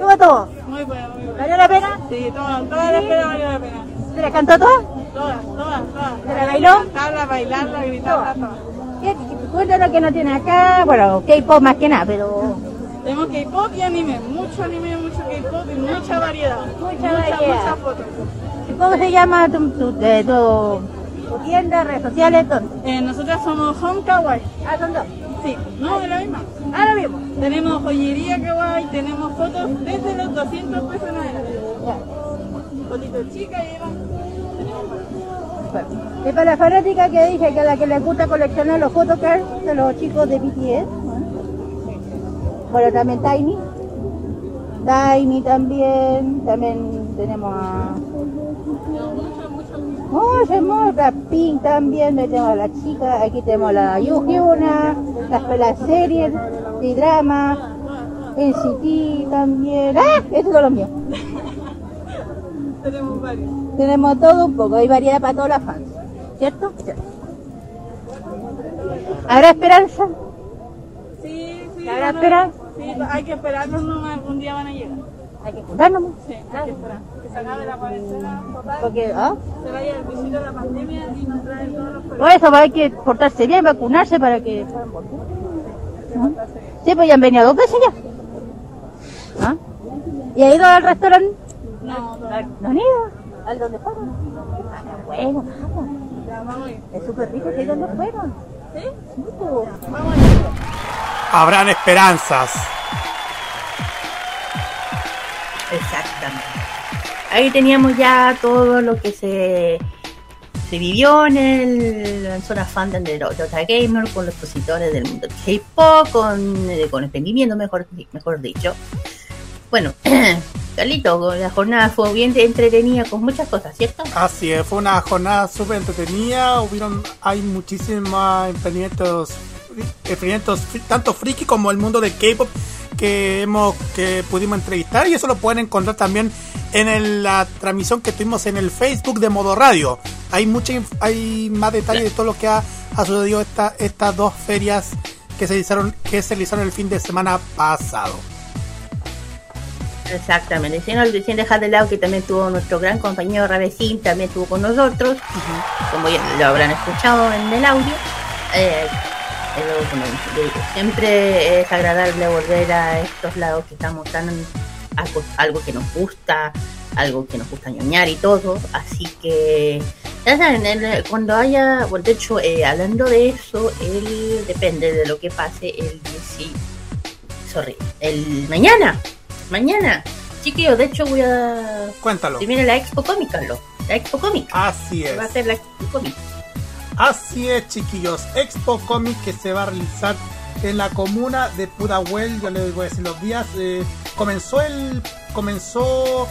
¿Cómo todo? Muy bueno, muy bueno. ¿Valió la pena? Sí, todas, todas las penas valió la pena. ¿Se la cantó todo? Todas, todas, todas. ¿Se la bailó? Cantarla, bailarla, gritarla, todas. ¿Qué- qué- Cuéntanos que no tiene acá, bueno, K-pop más que nada, pero Tenemos K-pop y anime, mucho anime, mucho K-pop y mucha variedad. Mucha variedad. Muchas fotos. ¿cómo se llama tu, tu, eh, tu- tu tienda, redes sociales? ¿Dónde? Eh, nosotras somos Home Kawaii. Ah, son dos. Sí, no, es la misma. Ah, lo mismo. Tenemos joyería kawaii, tenemos fotos desde los 200 pesos en adelante. Fotitos chicas y demás. Y para la fanática que dije que a la que les gusta coleccionar los photocards de los chicos de BTS. Bueno, también Tiny. Tiny también. También tenemos a... Muchas, muchas. Pink también. Tenemos a la chica. Aquí tenemos a la Yuhyuna. Las, las series de drama. NCT también. ¡Ah! Estos son los míos. Tenemos varios. Tenemos todo un poco, hay variedad para todas las fans, ¿cierto? ¿Habrá esperanza? Sí, sí. ¿Habrá esperanza? Sí, hay que esperarnos nomás, algún día van a llegar. Hay que juntarnos. Sí, hay que esperar. Que se acabe la cuarentena total. Porque, ¿ah? Se vaya el visito de la pandemia y nos traen todos los Por eso hay que portarse bien, vacunarse para que. ¿Ah? Sí, pues ya han venido dos veces ya. ¿Ah? ¿Y ha ido al restaurante? No, no. ¿No han ido? ¿Al donde fueron? Ah, bueno, vamos. Es súper rico, ¿sí? ¿Dónde fueron? ¿Sí? Sí, pues. Vamos. Habrán esperanzas. Exactamente. Ahí teníamos ya todo lo que se, se vivió en el en zona fandom de Dota Gamer con los expositores del mundo K-pop, con, eh, con emprendimiento, mejor, mejor dicho. Bueno, Carlito, la jornada fue bien entretenida con muchas cosas, ¿cierto? Así es, fue una jornada súper entretenida. Hubieron, hay muchísimos emprendimientos, emprendimientos tanto friki como el mundo de K-pop que hemos que pudimos entrevistar y eso lo pueden encontrar también en el- la transmisión que tuvimos en el Facebook de Modo Radio. Hay mucha, hay más detalles de todo lo que ha, ha sucedido esta, estas dos ferias que se realizaron que se realizaron el fin de semana pasado. Exactamente, sin, sin dejar de lado que también tuvo nuestro gran compañero Ravecín, también estuvo con nosotros, como ya lo habrán escuchado en el audio. Eh, siempre es agradable volver a estos lados que estamos tan algo, algo que nos gusta, algo que nos gusta ñoñar y todo, así que ya saben, el- cuando haya, bueno, de hecho, eh, hablando de eso, el, depende de lo que pase el 10 sorry, el mañana, mañana, chiquillos, de hecho voy a Cuéntalo. se viene la Expo Comic, Carlos, la Expo Comic, Así es. va a ser la Expo Comic. Así es, chiquillos. Expo Comic que se va a realizar en la comuna de Pudahuel. Ya les voy a decir los días. Eh, comenzó el comenzó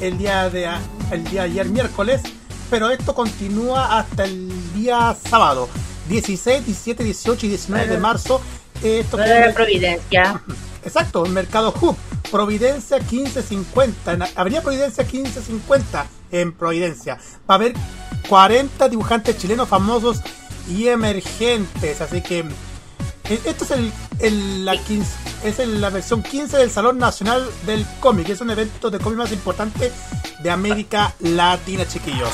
el día de el día de ayer miércoles, pero esto continúa hasta el día sábado, 16, 17, 18 y 19 de marzo. Eh, Esto Va a queda Providencia. Exacto, en Mercado Hub. Providencia 1550. En Avenida Providencia 1550 en Providencia. Va a haber 40 dibujantes chilenos famosos y emergentes. Así que eh, esto es el, la 15 es el- la versión 15 del Salón Nacional del Cómic. Es un evento de cómic más importante de América Latina, chiquillos.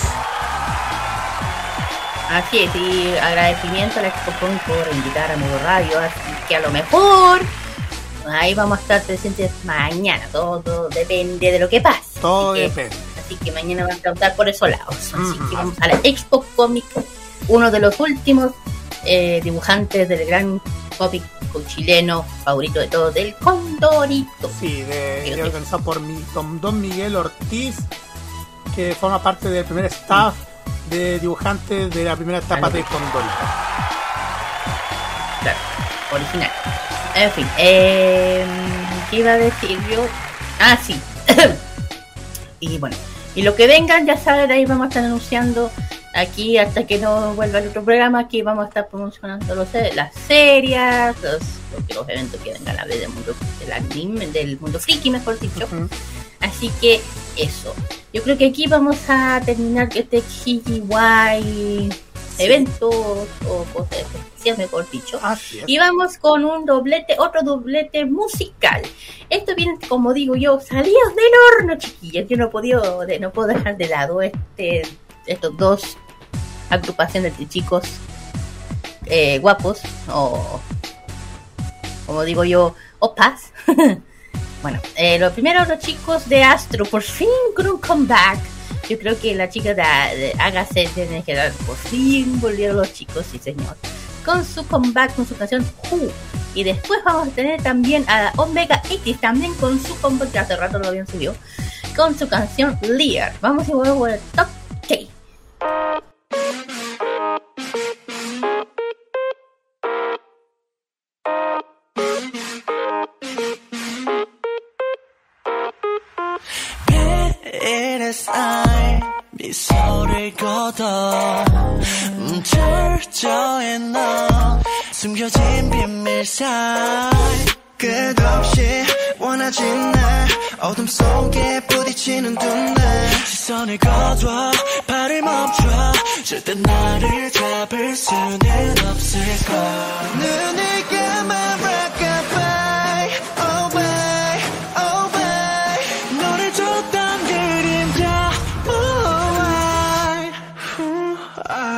Así es, y agradecimiento a la Expo por invitar a Modo Radio, así que a lo mejor ahí vamos a estar presentes mañana. Todo, todo depende de lo que pase. Todo así que, depende. Así que mañana vamos a preguntar por esos lados. Así que vamos a la Expo Comic, uno de los últimos eh, dibujantes del gran cómic chileno favorito de todos, del Condorito. Sí, de, de organizado por mi, don, don Miguel Ortiz, que forma parte del primer staff de dibujantes de la primera etapa de Condorito. Claro, original. En fin, eh, ¿qué iba a decir yo? Ah, sí. y bueno, y lo que vengan, ya saben, ahí vamos a estar anunciando aquí hasta que no vuelva el otro programa. Aquí vamos a estar promocionando los, las series, los, los eventos que vengan a ver del mundo del anime, del mundo friki, mejor dicho. Uh -huh. Así que eso. Yo creo que aquí vamos a terminar este KGY eventos o cosas especiales, mejor dicho. Y vamos con un doblete, otro doblete musical. Esto viene, como digo yo, salidos del horno, chiquillos. Yo no puedo, no puedo dejar de lado este, estos dos agrupaciones de chicos eh, guapos o, como digo yo, opas. bueno, eh, lo primero, los chicos de Astro, por fin con un comeback yo creo que la chica de, de tiene que dar por fin volvieron los chicos, sí señor. Con su comeback, con su canción Who. Y después vamos a tener también a Omega 80 también con su comeback, que hace rato lo habían subido, con su canción Lear. Vamos volvemos con el top 걷어. 음, 철저해 너. 숨겨진 비밀 사이. 끝없이 원하진 날 어둠 속에 부딪히는 두날 시선을 거둬 발을 멈춰. 절대 나를 잡을 수는 없을까 눈을 감아 rockabye oh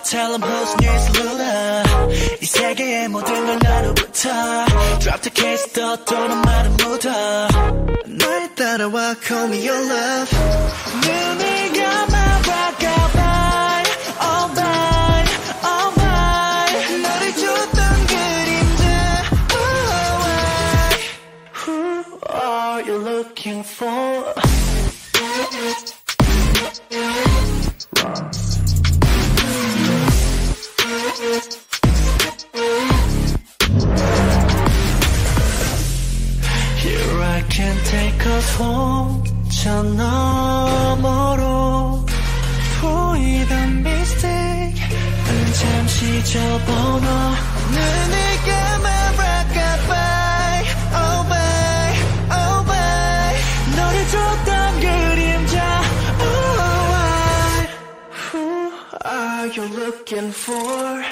tell them who's next ruler 이 세계의 모든 걸 나로부터 Drop the case 더 또는 말은 묻어 날 따라와 call me your love 눈을 감아 rockabye all by all by 너를 줬던 그림자 oh, I, Who are you looking for? Here I can take us home 저 너머로 보이던 은 잠시 접어넣어 눈을 감아 are you looking for.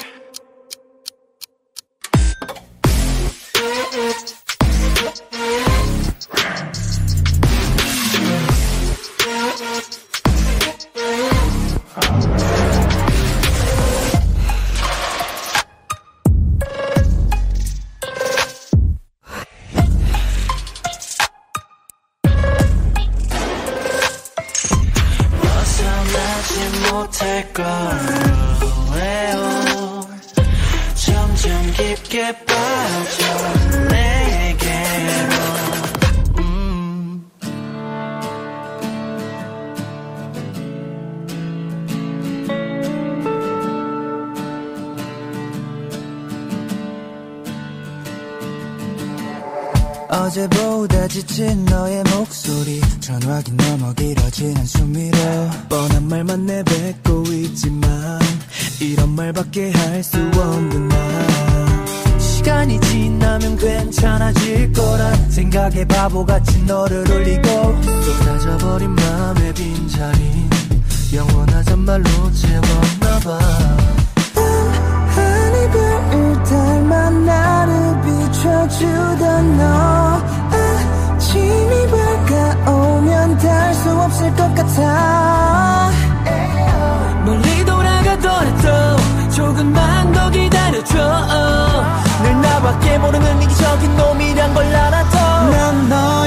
벗 지친 너의 목소리. 전화기 넘어 길어진 한숨이로. 뻔한 말만 내뱉고 있지만 이런 말밖에 할 수 없는 나 시간이 지나면 괜찮아질 거란 생각에 바보같이 너를 울리고. 쏟아져버린 맘의 빈자리 영원하잔 말로 채웠나봐. 하늘별 닮아 나를 비춰주던 너 아침이 밝아오면 닿을 수 없을 것 같아. 멀리 돌아가더라도 조금만 더 기다려줘. 늘 나밖에 모르는 이기적인 놈이란 걸 알아도 난너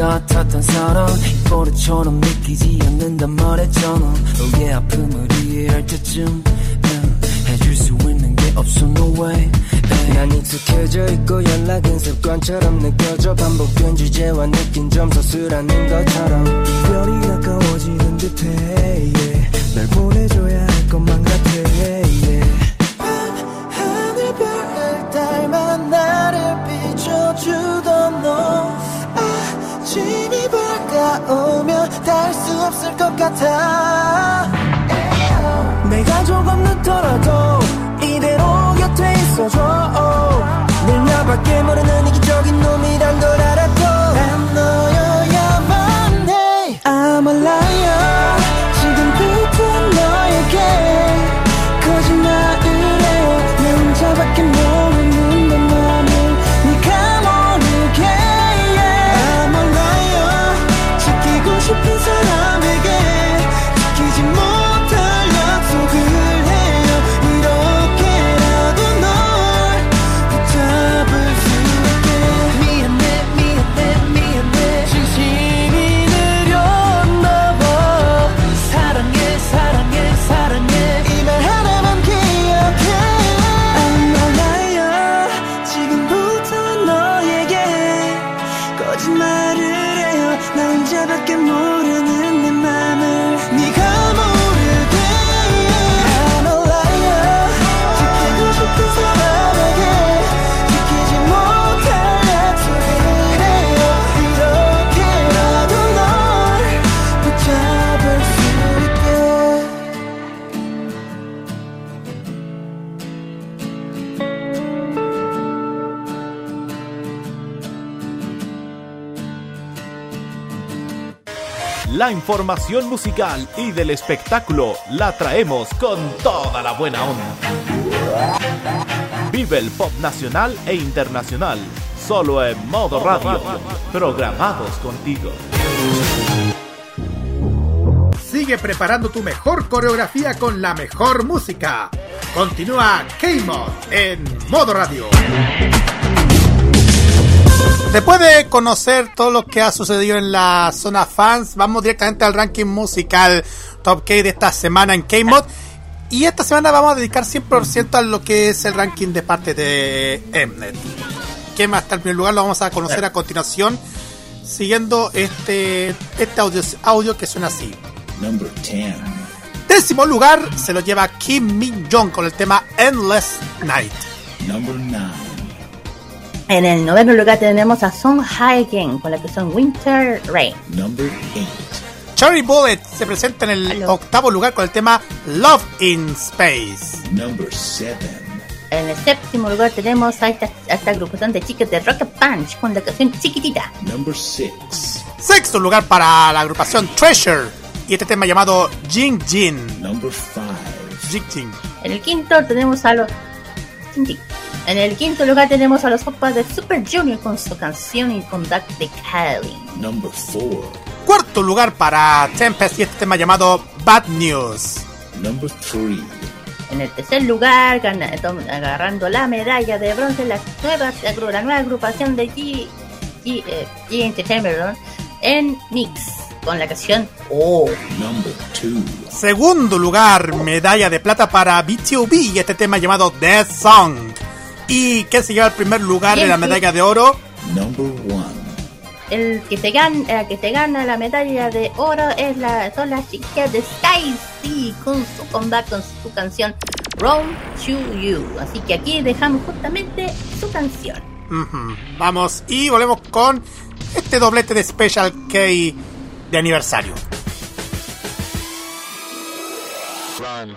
같았던 사랑 버릇처럼 느끼지 않는단 말했잖아 너의 아픔을 이해할 때쯤 yeah, 해줄 수 있는 게 없어 no way. 난 익숙해져 있고 연락은 습관처럼 느껴져 반복된 주제와 느낀 점 서술하는 것처럼 이별이 가까워지는 듯해 yeah. 널 보내줘야 할 것만 같아. 내가 조금 늦더라도 이대로 곁에 있어줘. 늘 나밖에 모르는 이기적인 놈이란 걸 알아 Información musical y del espectáculo la traemos con toda la buena onda. Vive el pop nacional e internacional, solo en modo radio, programados contigo. Sigue preparando tu mejor coreografía con la mejor música. Continúa K-Mod en modo radio. Después de conocer todo lo que ha sucedido en la zona fans, vamos directamente al ranking musical Top K de esta semana en K-Mod. Y esta semana vamos a dedicar 100% a lo que es el ranking de parte de Mnet. ¿Quién más está en primer lugar? Lo vamos a conocer a continuación, siguiendo este, este audio, audio que suena así. Number 10. Décimo lugar se lo lleva Kim Min Jong con el tema Endless Night. Number 9. En el noveno lugar tenemos a Song Hae-gen con la canción Winter Rain. Number 8. Cherry Bullet se presenta en el octavo lugar con el tema Love in Space. Number 7. En el séptimo lugar tenemos a esta, a esta agrupación de chicas de Rocket Punch con la canción Chiquitita. Number 6. Sexto lugar para la agrupación Treasure y este tema llamado Jing Jin. Number 5. Jing Jin. En el quinto tenemos a los... Jing Jing. En el quinto lugar tenemos a los Hoppas de Super Junior con su canción y Conduct the Calling. Number four. Cuarto lugar para Tempest y este tema llamado Bad News. Number three. En el tercer lugar, agarrando la medalla de bronce, la nueva, agrupación de G, G, eh, Entertainment ¿no? en Mix con la canción Oh. Number two. Segundo lugar, medalla de plata para BTOB y este tema llamado Death Song. ¿Y qué se lleva el primer lugar de la medalla de oro? Number one. El que se gana, el eh, que se gana la medalla de oro es la, son las chicas de Sky con su comeback con su canción Road to You. Así que aquí dejamos justamente su canción. Vamos y volvemos con este doblete de Special K de aniversario. Run.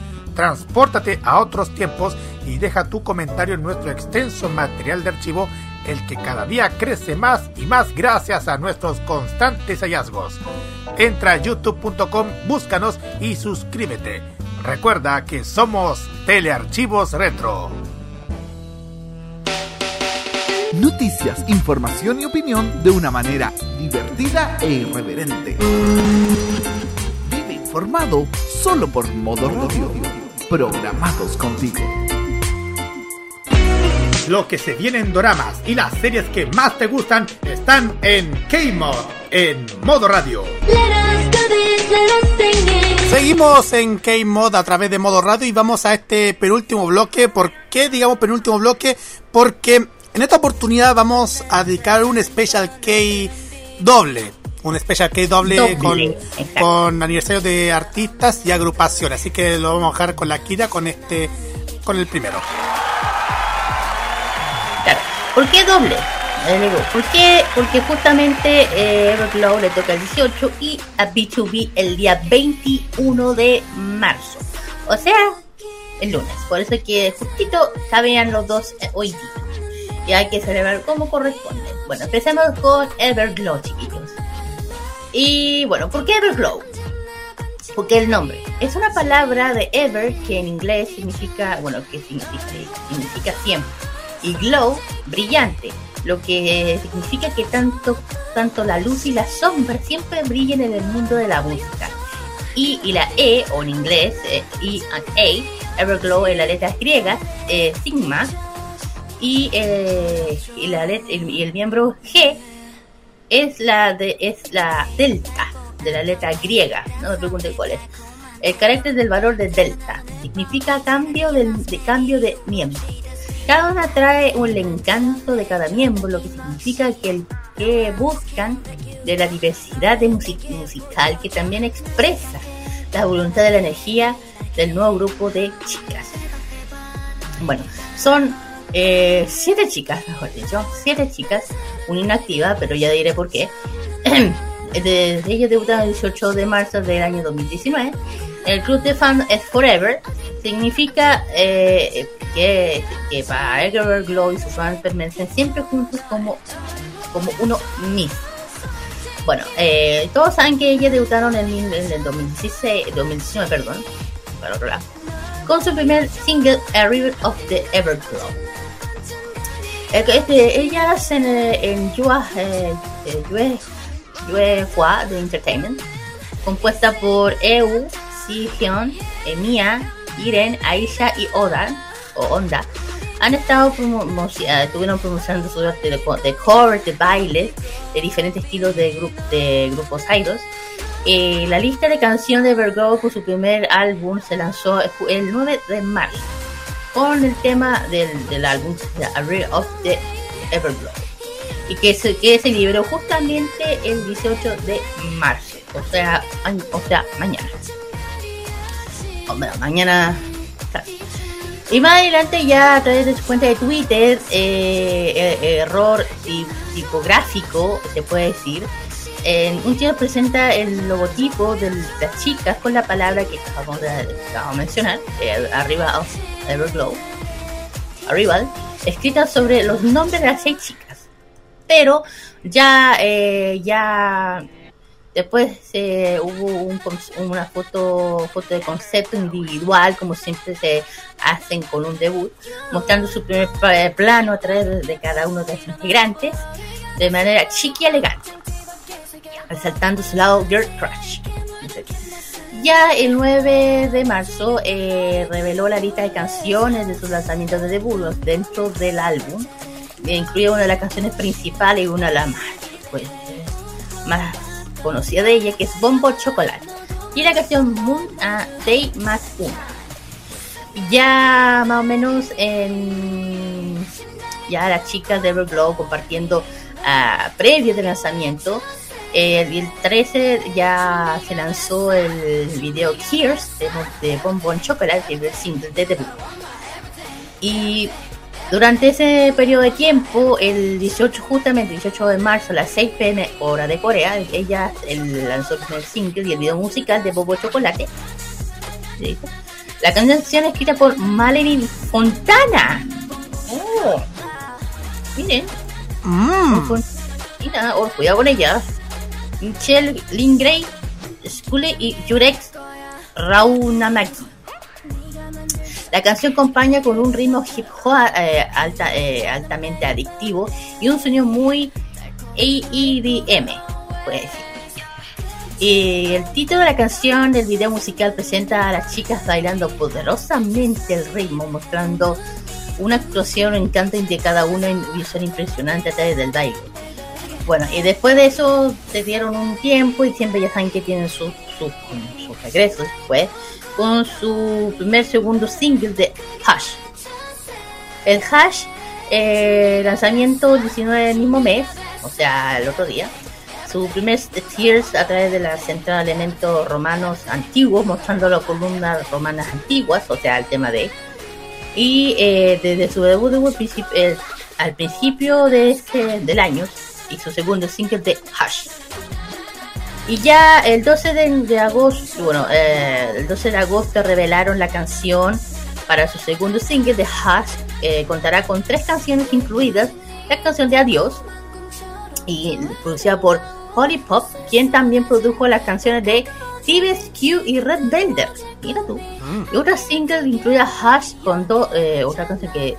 Transpórtate a otros tiempos y deja tu comentario en nuestro extenso material de archivo, el que cada día crece más y más gracias a nuestros constantes hallazgos. Entra a youtube.com, búscanos y suscríbete. Recuerda que somos Telearchivos Retro. Noticias, información y opinión de una manera divertida e irreverente. Vive informado solo por Modo Radio. Programados contigo. Lo que se viene en doramas y las series que más te gustan están en K-Mod, en Modo Radio. Seguimos en K-Mod a través de Modo Radio y vamos a este penúltimo bloque. ¿Por qué digamos penúltimo bloque? Porque en esta oportunidad vamos a dedicar un Special K doble. Un Special K doble, Doble, con, con aniversario de artistas y agrupaciones. Así que lo vamos a dejar con la Kira con este con el primero. Claro. ¿Por qué doble? ¿Por qué? Porque justamente eh, Everglow le toca el 18 y a B2B el día 21 de marzo. O sea, el lunes. Por eso es que justito cabían los dos eh, hoy día. Y hay que celebrar como corresponde. Bueno, empecemos con Everglow, chiquillos. Y bueno, ¿por qué Everglow? Porque el nombre es una palabra de ever que en inglés significa, bueno, que significa, significa siempre. Y glow, brillante, lo que significa que tanto, tanto la luz y la sombra siempre brillen en el mundo de la música. Y, y la E, o en inglés, eh, E and A, Everglow en las letras griegas, eh, Sigma, y, eh, la let- y el miembro G es la de es la delta de la letra griega, no me pregunte cuál es. El carácter del valor de delta significa cambio del- de cambio de miembro. Cada una trae un encanto de cada miembro, lo que significa que el que buscan de la diversidad de music- musical que también expresa la voluntad de la energía del nuevo grupo de chicas. Bueno, son eh, siete chicas, mejor dicho, siete chicas, una inactiva, pero ya diré por qué. de, ellas debutaron el 18 de marzo del año 2019. El club de fans es Forever, significa eh, que, que para Everglow y sus fans permanecen siempre juntos como, como uno mismo. Bueno, eh, todos saben que ellas debutaron en, en el 2016, 2019, perdón, para otro lado, con su primer single, A River of the Everglow. Este, ellas en, en eh, eh, Yue, Yue de Entertainment, compuesta por Eu, Si Hyun, Emiya, Iren, Aisha y Oda, o Onda, han estado promo eh, estuvieron promocionando su arte de, de covers, de bailes, de diferentes estilos de, gru- de grupos idols. Eh, la lista de canciones de Virgo con su primer álbum se lanzó el 9 de marzo con el tema del, del álbum The Array of the Everglow y que se, que se liberó justamente el 18 de marzo o sea, o sea mañana. Hombre, mañana y más adelante ya a través de su cuenta de Twitter eh, eh, error ti- tipográfico se puede decir eh, un tío presenta el logotipo de las chicas con la palabra que acabamos de, de mencionar, eh, arriba Everglow, arriba, escrita sobre los nombres de las seis chicas. Pero ya, eh, ya después eh, hubo una foto, foto de concepto individual, como siempre se hacen con un debut, mostrando su primer plano a través de- de cada uno de los integrantes, de manera chic y elegante resaltando su lado girl crush. Ya el 9 de marzo eh, reveló la lista de canciones de sus lanzamientos de debut dentro del álbum. Eh, incluye una de las canciones principales y una de las más, pues, conocida de ella, que es Bombo Chocolate. Y la canción Moon a Day más Uno. Ya más o menos en ya las chicas de Everglow compartiendo ah, previo del lanzamiento. El, el 13 ya se lanzó el video Tears de, de Bonbon Chocolate, que es el single de debut. Y durante ese periodo de tiempo, el 18, justamente el 18 de marzo a las 6 pm hora de Corea, ella el- lanzó el primer single y el video musical de Bobo Chocolate. ¿sí? La canción es escrita por Mallory Fontana. Oh. Miren. Mm. Fontana, oh, cuidado con ella. Michelle Lindgren, Skule y Jurex Raunamaki. La canción acompaña con un ritmo hip hop eh, eh, altamente adictivo y un sonido muy AEDM, puede decir. Y el título de la canción del video musical presenta a las chicas bailando poderosamente el ritmo, mostrando una actuación en canto de cada uno en visión impresionante a través del baile. Bueno, y después de eso se dieron un tiempo y siempre ya saben que tienen sus su, su regresos después con su primer segundo single de Hash. El Hash, eh, lanzamiento el 19 del mismo mes, o sea, el otro día. Su primer Tears a través de la central de elementos romanos antiguos, mostrando las columnas romanas antiguas, o sea, el tema de. Y eh, desde su debut, al principio de este, del año, y su segundo single de Hash. Y ya el 12 de, de agosto, bueno, eh, el 12 de agosto revelaron la canción para su segundo single de Hash. eh, contará con tres canciones incluidas, la canción de Adiós, y producida por Holly Pop, quien también produjo las canciones de Tibes Q y Red Velvet. Mira tú. Y otra single incluida Hash con dos, eh, otra canción que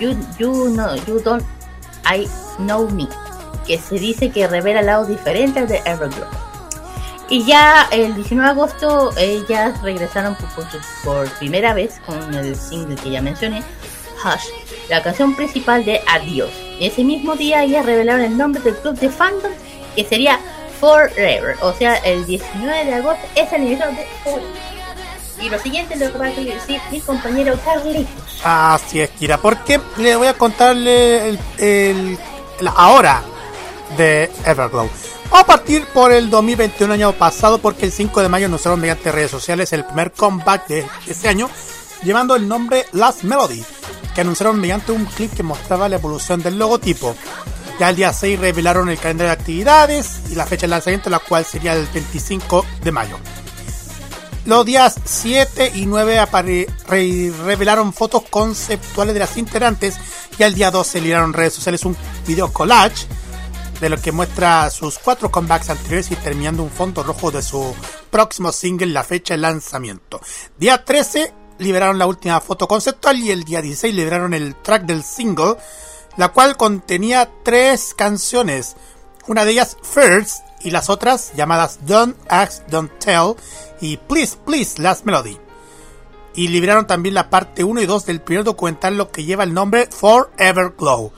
you, you, know, you Don't I Know Me, que se dice que revela lados diferentes de Everglow. Y ya el 19 de agosto ellas regresaron por, por, por primera vez con el single que ya mencioné, Hush, la canción principal de Adiós. Y ese mismo día ellas revelaron el nombre del club de fandom que sería Forever. O sea, el 19 de agosto es el aniversario de Forever. Y lo siguiente lo que va a decir mi compañero Carlitos. Así es, Kira, porque le voy a contarle el, el- la ahora de Everglow. A partir por el 2021 año pasado porque el 5 de mayo anunciaron mediante redes sociales el primer comeback de este año llevando el nombre Last Melody que anunciaron mediante un clip que mostraba la evolución del logotipo. Ya el día 6 revelaron el calendario de actividades y la fecha de lanzamiento la cual sería el 25 de mayo. Los días 7 y 9 apare- re- revelaron fotos conceptuales de las integrantes y al día 12 liberaron redes sociales un video collage de lo que muestra sus cuatro comebacks anteriores y terminando un fondo rojo de su próximo single, la fecha de lanzamiento. Día 13 liberaron la última foto conceptual y el día 16 liberaron el track del single, la cual contenía tres canciones, una de ellas First y las otras llamadas Don't Ask, Don't Tell y Please Please Last Melody. Y liberaron también la parte 1 y 2 del primer documental, lo que lleva el nombre Forever Glow.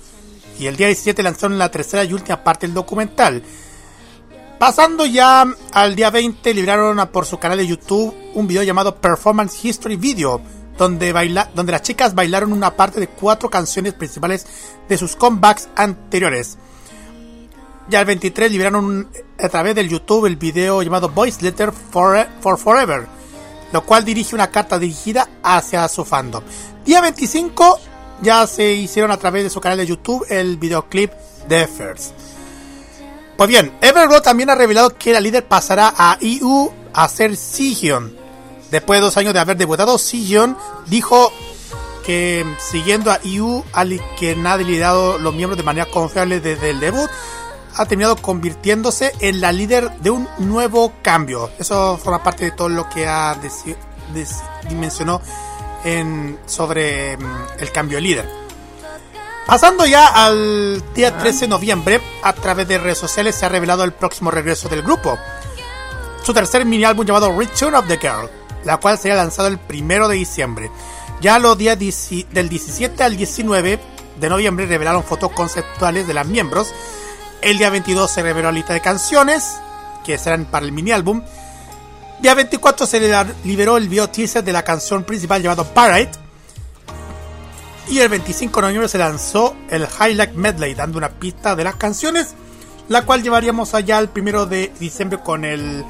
Y el día 17 lanzaron la tercera y última parte del documental. Pasando ya al día 20, liberaron a- por su canal de YouTube un video llamado Performance History Video, donde, baila, donde las chicas bailaron una parte de cuatro canciones principales de sus comebacks anteriores. Ya el 23 liberaron a través del YouTube el video llamado Voice Letter for, for Forever, lo cual dirige una carta dirigida hacia su fandom. Día 25 ya se hicieron a través de su canal de YouTube el videoclip de First. Pues bien, Everglow también ha revelado que la líder pasará a EU a ser Sigion. Después de dos años de haber debutado, Sigion dijo que siguiendo a EU, al que ha dado los miembros de manera confiable desde el debut, ha terminado convirtiéndose en la líder de un nuevo cambio. Eso forma parte de todo lo que ha dimensionó en, sobre mm, el cambio de líder. Pasando ya al día 13 de noviembre, a través de redes sociales se ha revelado el próximo regreso del grupo. Su tercer mini álbum llamado Return of the Girl, la cual será lanzado el primero de diciembre. Ya los días 10 del 17 al 19 de noviembre revelaron fotos conceptuales de las miembros. El día 22 se reveló la lista de canciones que serán para el mini álbum. Día 24 se liberó el video teaser de la canción principal llamado Parade. Y el 25 de noviembre se lanzó el Highlight Medley, dando una pista de las canciones, la cual llevaríamos allá el primero de diciembre con el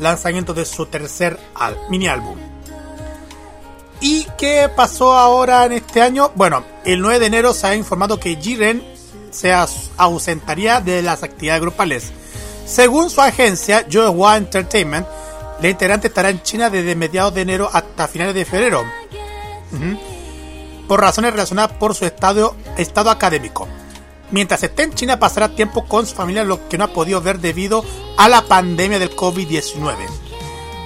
lanzamiento de su tercer mini álbum. ¿Y qué pasó ahora en este año? Bueno, el 9 de enero se ha informado que Jiren se ausentaría de las actividades grupales. Según su agencia, Joehwa Entertainment, La integrante estará en China desde mediados de enero hasta finales de febrero. Por razones relacionadas por su estado, estado académico. Mientras esté en China pasará tiempo con su familia, lo que no ha podido ver debido a la pandemia del COVID-19.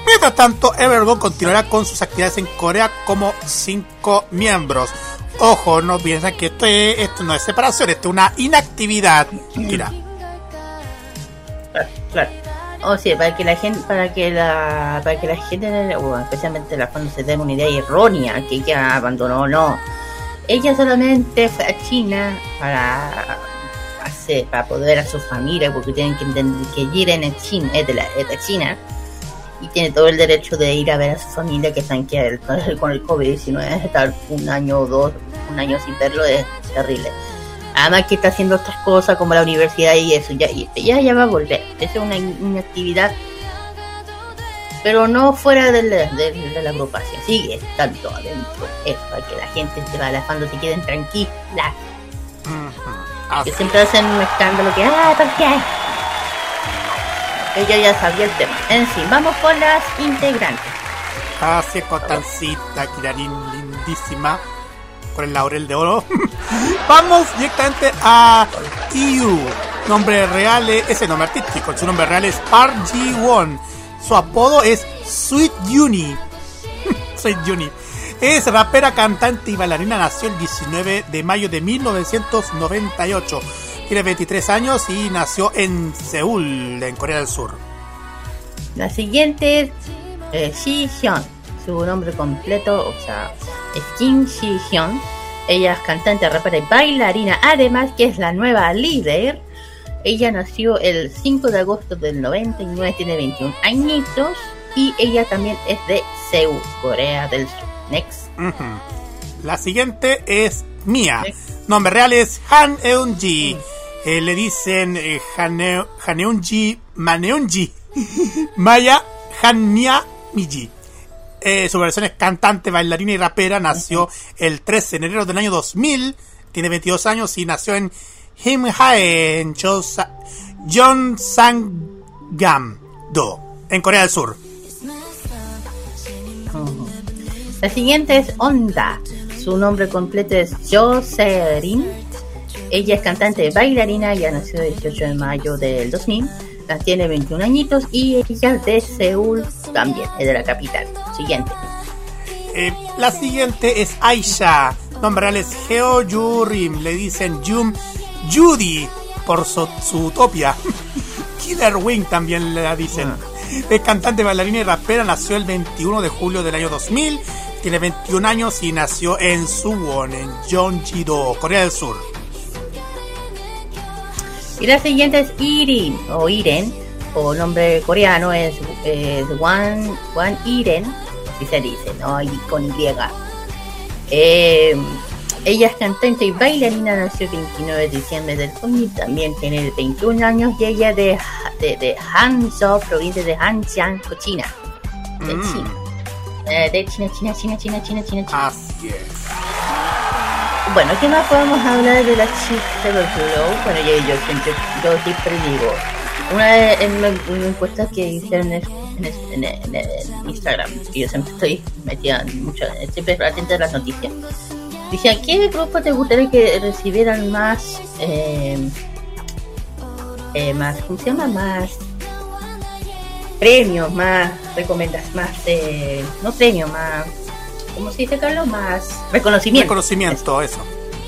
Mientras tanto, Evergon continuará con sus actividades en Corea como cinco miembros. Ojo, no piensan que esto, es- esto no es separación, esto es una inactividad. Mira, Claro. O sea, para que la gente, para que la, para que la gente, o especialmente la fondo se den una idea errónea que ella abandonó, no. Ella solamente fue a China para hacer, para poder a su familia, porque tienen que entender que Jiren es China, es de la, es de China y tiene todo el derecho de ir a ver a su familia que están que con el COVID-19, estar un año o dos, un año sin verlo es terrible. Además que está haciendo otras cosas como la universidad y eso, ya, y ya, ya va a volver. Esa es una, una actividad, pero no fuera del- del- de, la agrupación, sigue estando adentro. Es para que la gente se va alejando, se queden tranquilas. Que siempre hacen un escándalo que, ah, ¿por qué? Ella ya sabía el tema. En fin, vamos con las integrantes. así es Constancita, Kiranin, lindísima, con el laurel de oro. Vamos directamente a IU. Nombre real es, ese nombre artístico, su nombre real es Park Ji-won. Su apodo es Sweet Uni. Sweet Uni. Es rapera, cantante y bailarina. Nació el 19 de mayo de 1998. Tiene 23 años y nació en Seúl, en Corea del Sur. La siguiente es eh, Shi Hyun. Su nombre completo, o sea, es Kim Shi Hyun. Ella es cantante, rapera y bailarina, además que es la nueva líder. Ella nació el 5 de agosto del 99, tiene 21 añitos y ella también es de Seúl, Corea del Sur. Next. La siguiente es Mia. Nombre real es Han Eun-ji. Eh, le dicen eh, Hane- Haneunji Maneunji. Maya Hanya Miji. Eh, su versión es cantante, bailarina y rapera. Nació el 13 de enero del año 2000. Tiene 22 años y nació en Himhae, en Chosa- Gyeongsanggam, Do, en Corea del Sur. La siguiente es Onda. Su nombre completo es Jo Serin. Ella es cantante, bailarina, ya nació el 18 de mayo del 2000. Tiene 21 añitos y ella es de Seúl también, es de la capital. Siguiente. Eh, la siguiente es Aisha. Nombre real es Geo Yurim. Le dicen Yum Judy por su, su utopia. Killer Wing también le dicen. Es cantante, bailarina y rapera. Nació el 21 de julio del año 2000. Tiene 21 años y nació en Suwon, en Jeonji-do, Corea del Sur. Y la siguiente es Irin, o Iren, o nombre coreano es, es Wan, Wan Iren, así se dice, ¿no? Y con Y. Eh, ella es cantante y bailarina, nació el 29 de diciembre del 2000, también tiene 21 años y ella de, de, de Hangzhou, provincia de Hanxiang, China. De China. Eh, de China, China, China, China, China, China, China. Así es. Bueno, ¿qué más podemos hablar de la chica de Flow? Bueno, yo, yo siempre, yo siempre digo, una, de- en una, una encuesta que hicieron en, Instagram, que yo siempre estoy metida mucho, siempre atenta a las noticias, decía, ¿qué grupo te gustaría que recibieran más, eh, eh, más, ¿cómo se llama? Más premios, más recomendaciones, más, eh, no premios, más, ¿cómo se dice, Carlos? Más reconocimiento. Reconocimiento, eso.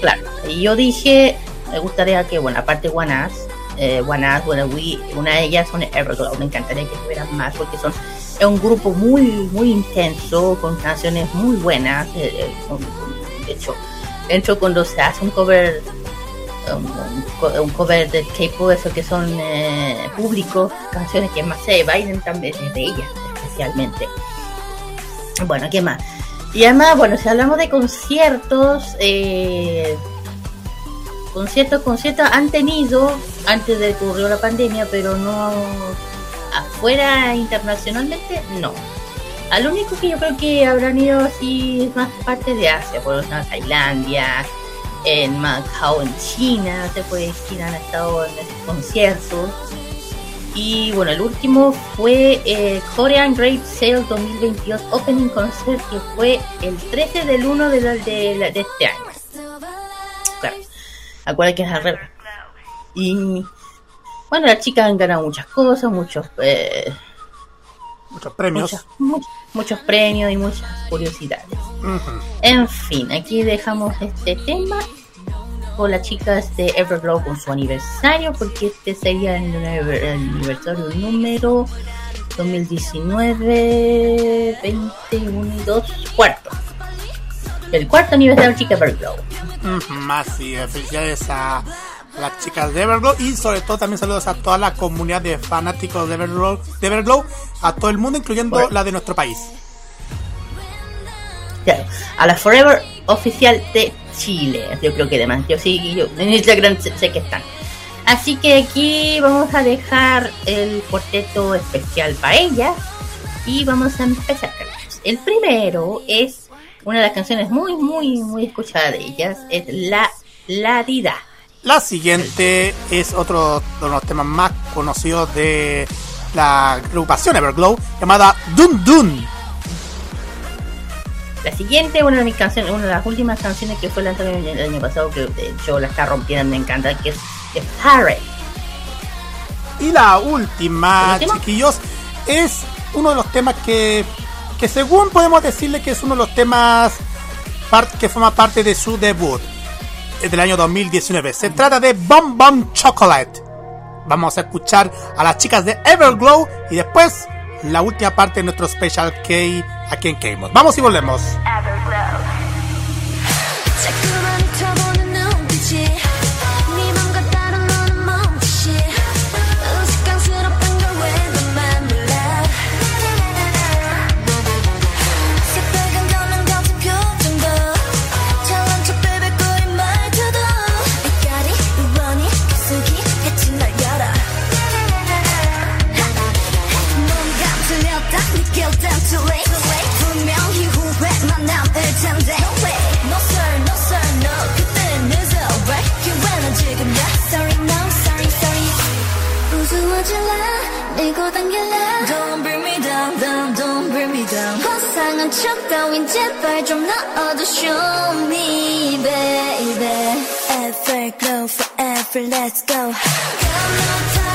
Claro, y yo dije, me gustaría que, bueno, aparte Guanas, eh, bueno, we- una de ellas son Everglow, me encantaría que tuvieran más porque son es un grupo muy, muy intenso, con canciones muy buenas, eh, eh, con- de hecho, de hecho cuando se hace un cover, um, un, co- un cover de K-pop, eso que son eh, públicos, canciones que más se bailan también de ellas, especialmente. Bueno, ¿qué más? Y además, bueno, si hablamos de conciertos, eh, conciertos, conciertos han tenido antes de que ocurrió la pandemia, pero no afuera internacionalmente, no. Al único que yo creo que habrán ido así es más parte de Asia, por ejemplo, Tailandia, en Macao, en China, se puede decir, han estado en conciertos. Y bueno, el último fue eh, Korean Great Sale 2022 Opening Concert, que fue el 13 del 1 de, la- de, la- de este año. Claro, acuérdate que es al revés. Y bueno, las chicas han ganado muchas cosas, muchos, eh, Muchos premios. muchas- muchos, muchos premios y muchas curiosidades. En fin, aquí dejamos este tema con las chicas de Everglow con su aniversario, porque este sería el, aniversario número 2019, 21 y 2, cuarto. El cuarto aniversario de chica Everglow. Así es, felicidades a las chicas de Everglow y sobre todo también saludos a toda la comunidad de fanáticos de Everglow, de Everglow a todo el mundo, incluyendo la de nuestro país. Claro, a la Forever oficial de Chile. Yo creo que demás. Yo sí, yo en Instagram sé, sé que están. Así que aquí vamos a dejar el cuarteto especial para ellas y vamos a empezar. El primero es una de las canciones muy, muy, muy escuchadas de ellas. Es La La Dida. La siguiente es otro de los temas más conocidos de la agrupación Everglow, llamada Dun Dun. La siguiente, una de mis canciones, una de las últimas canciones que fue lanzada el el año pasado, que hecho la está rompiendo, me encanta, que es The Parrot. Y la última, chiquillos, es uno de los temas que, que según podemos decirle que es uno de los temas que forma parte de su debut del año 2019. Se trata de Bomb Bomb Chocolate. Vamos a escuchar a las chicas de Everglow y después la última parte de nuestro Special K aquí en K-Mod. Vamos y volvemos. 자 화상한 척 따윈 제발 좀 넣어도 Show me baby Everglow forever let's go Got no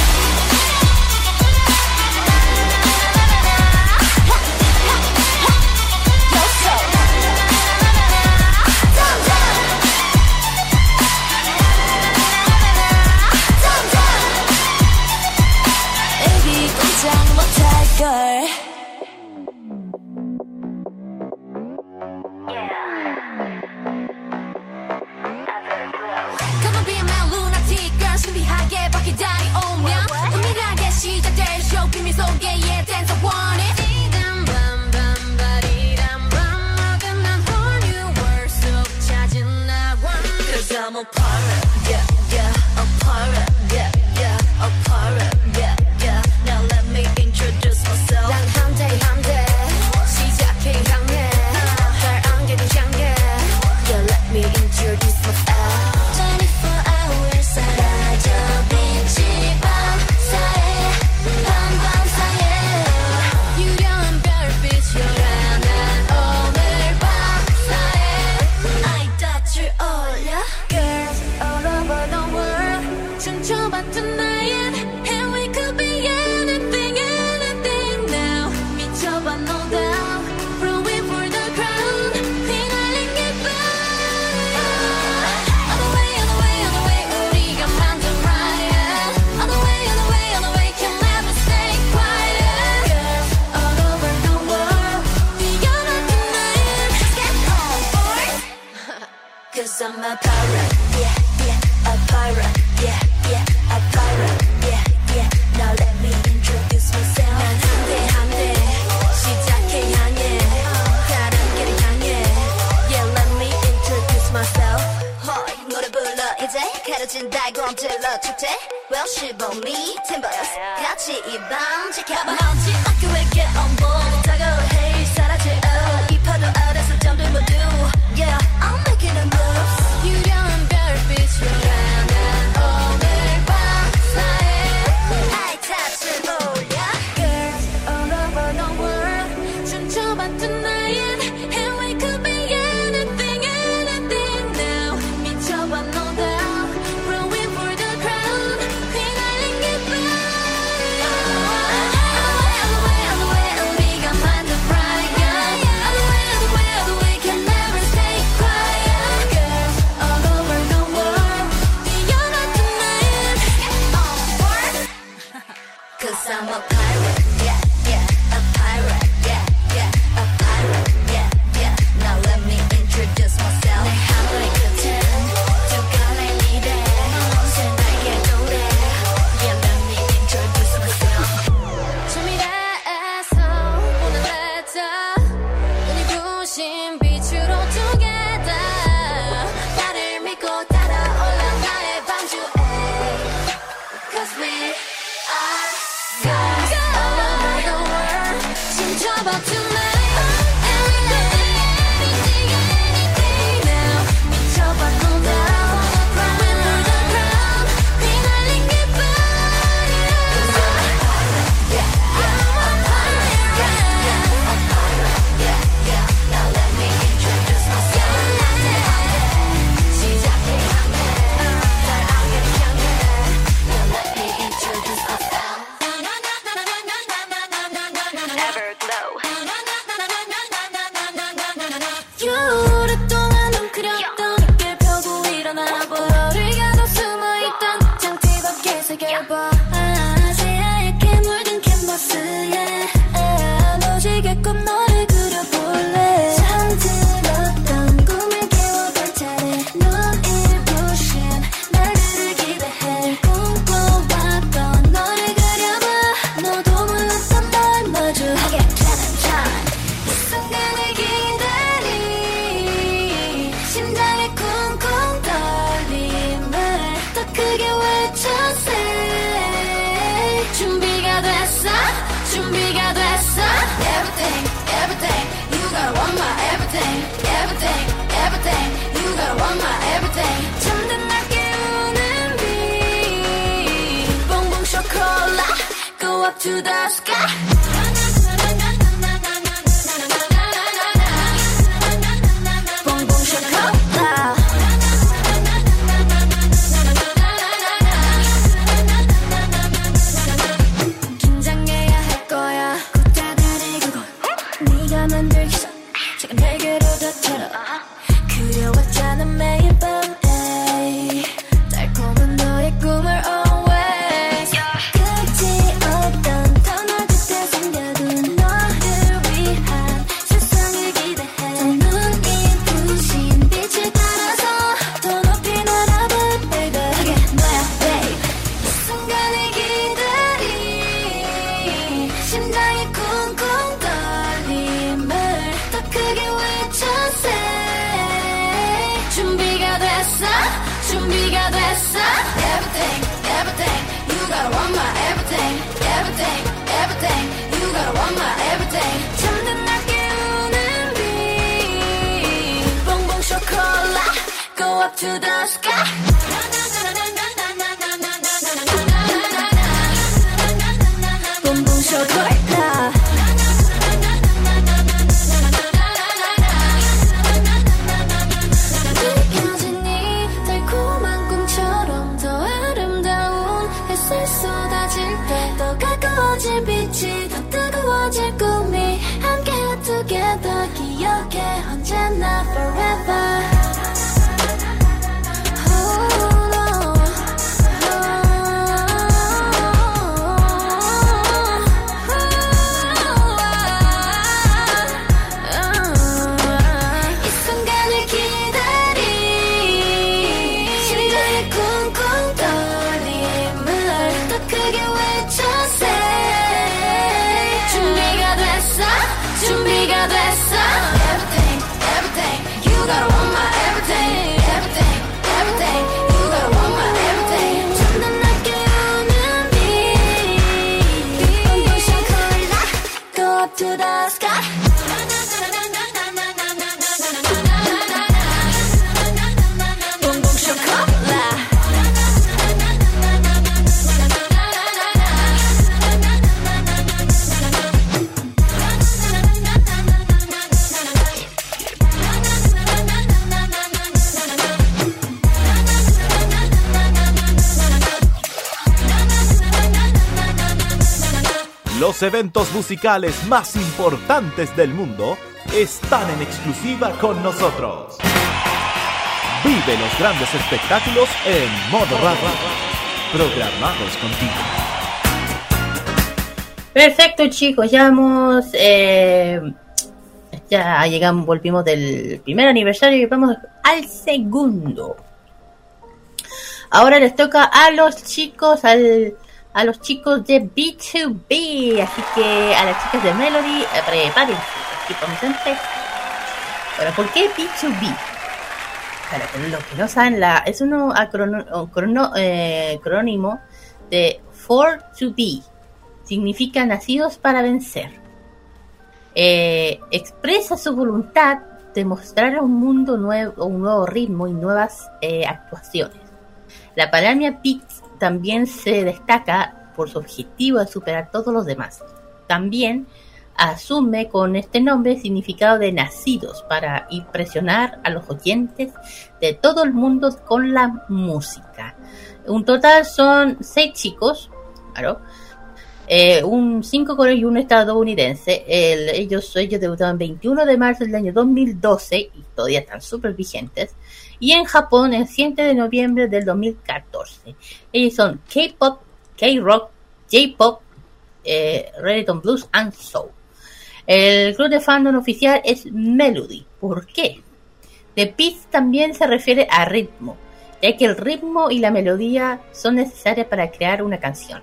Girl. the. musicales más importantes del mundo están en exclusiva con nosotros. Vive los grandes espectáculos en modo radio, programados contigo. Perfecto chicos, ya hemos... Eh, ya llegamos, volvimos del primer aniversario y vamos al segundo. Ahora les toca a los chicos, al a los chicos de B2B. Así que a las chicas de Melody, prepárense. A empezar. Bueno, ¿por qué B2B? Para los que no saben, la, es un acrono- o crono- eh, acrónimo de For to Be. Significa nacidos para vencer. Eh, expresa su voluntad de mostrar un mundo nuevo, un nuevo ritmo y nuevas eh, actuaciones. La Paramia Pix también se destaca por su objetivo de superar todos los demás. También asume con este nombre el significado de nacidos para impresionar a los oyentes de todo el mundo con la música. Un total son seis chicos, claro, eh, un cinco coreano y uno estadounidense. El- ellos, ellos debutaron el 21 de marzo del año 2012 y todavía están súper vigentes. Y en Japón el 7 de noviembre del 2014. Ellos son K-pop, K-rock, J-pop, eh, blues and soul. El club de fandom oficial es Melody. ¿Por qué? The Beat también se refiere a ritmo, ya que el ritmo y la melodía son necesarias para crear una canción.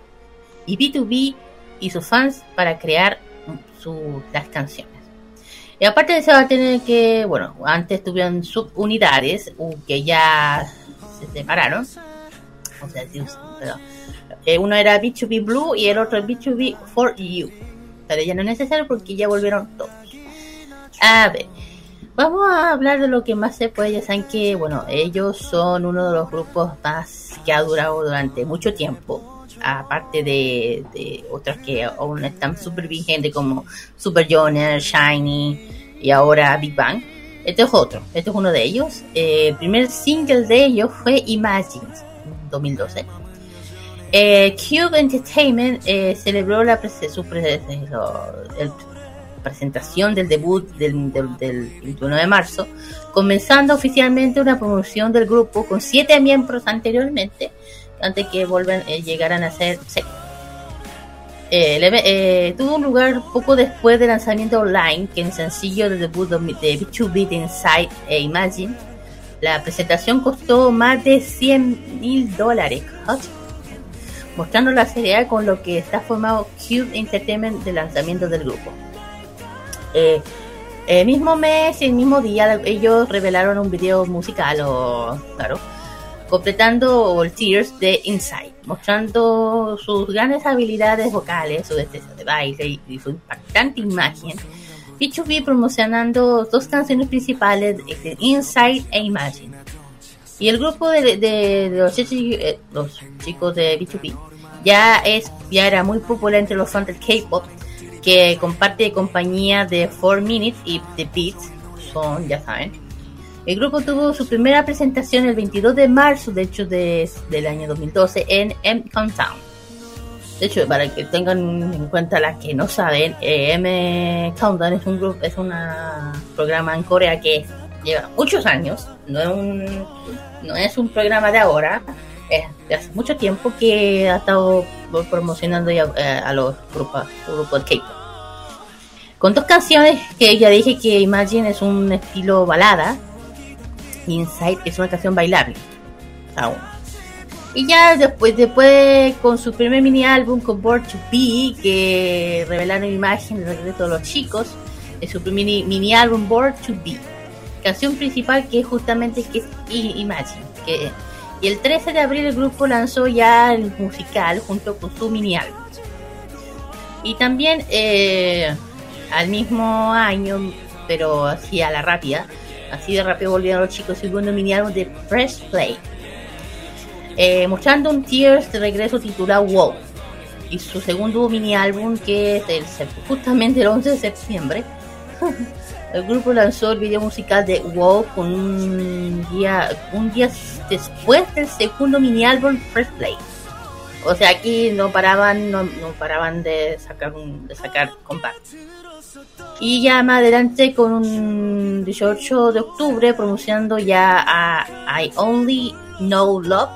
Y B2B y sus fans para crear su- las canciones. Y aparte de eso va a tener que, bueno, antes tuvieron subunidades que ya se separaron. O sea, sí. Eh, uno era B2B Blue y el otro B2B For You. Pero ya no es necesario porque ya volvieron todos. A ver, vamos a hablar de lo que más se puede. Ya saben que, bueno, ellos son uno de los grupos más que ha durado durante mucho tiempo. Aparte de, otros que aún están súper vigentes como Super Junior, Shiny y ahora Big Bang. Este es otro, este es uno de ellos. Eh, el primer single de ellos fue Imagine, 2012. Eh, Cube Entertainment eh, celebró la, presentación del debut del, del, del 21 de marzo, comenzando oficialmente una promoción del grupo con siete miembros anteriormente, antes que vuelvan, eh, llegaran a ser. Eh, el eh, tuvo lugar poco después del lanzamiento online, que en sencillo de debut de B2B de Inside e Imagine. La presentación costó más de 100 mil dólares, mostrando la seriedad con lo que está formado Cube Entertainment del lanzamiento del grupo. Eh, el mismo mes, el mismo día, ellos revelaron un video musical, o claro, completando el Tears de Inside, mostrando sus grandes habilidades vocales, su destreza de baile y, su impactante imagen. B2B promocionando dos canciones principales de Inside e Imagine. Y el grupo de, de- de los, chicos, eh, los chicos de B2B ya es ya era muy popular entre los fans del K-pop, que comparte compañía de 4 Minutes y The Beats, son, ya saben. El grupo tuvo su primera presentación el 22 de marzo, de hecho, de- del año 2012 en M Countdown. De hecho, para que tengan en cuenta las que no saben, eh, M Countdown es un grupo, es un programa en Corea que lleva muchos años, no es un, no es un programa de ahora, es de hace mucho tiempo que ha estado promocionando eh, a los grupos, grupos K-pop. Con dos canciones que ya dije que Imagine es un estilo balada, Inside es una canción bailable. Aún. Y ya después, después con su primer mini álbum con Born to Be, que revelaron imagen de regreso de los chicos, de su primer mini, álbum Born to Be. Canción principal que justamente que es Imagine. Que, y el 13 de abril el grupo lanzó ya el musical junto con su mini álbum. Y también eh, al mismo año, pero así a la rápida, así de rápido volvieron los chicos. Segundo mini álbum de Press Play. Eh, mostrando un Tears de regreso titulado Wow. Y su segundo mini álbum que es el, justamente el 11 de septiembre. El grupo lanzó el video musical de Wow un día un día después del segundo mini álbum First Play. O sea aquí no paraban no, paraban de sacar un, de sacar compact y ya más adelante con un 18 de octubre promocionando ya a I Only Know Love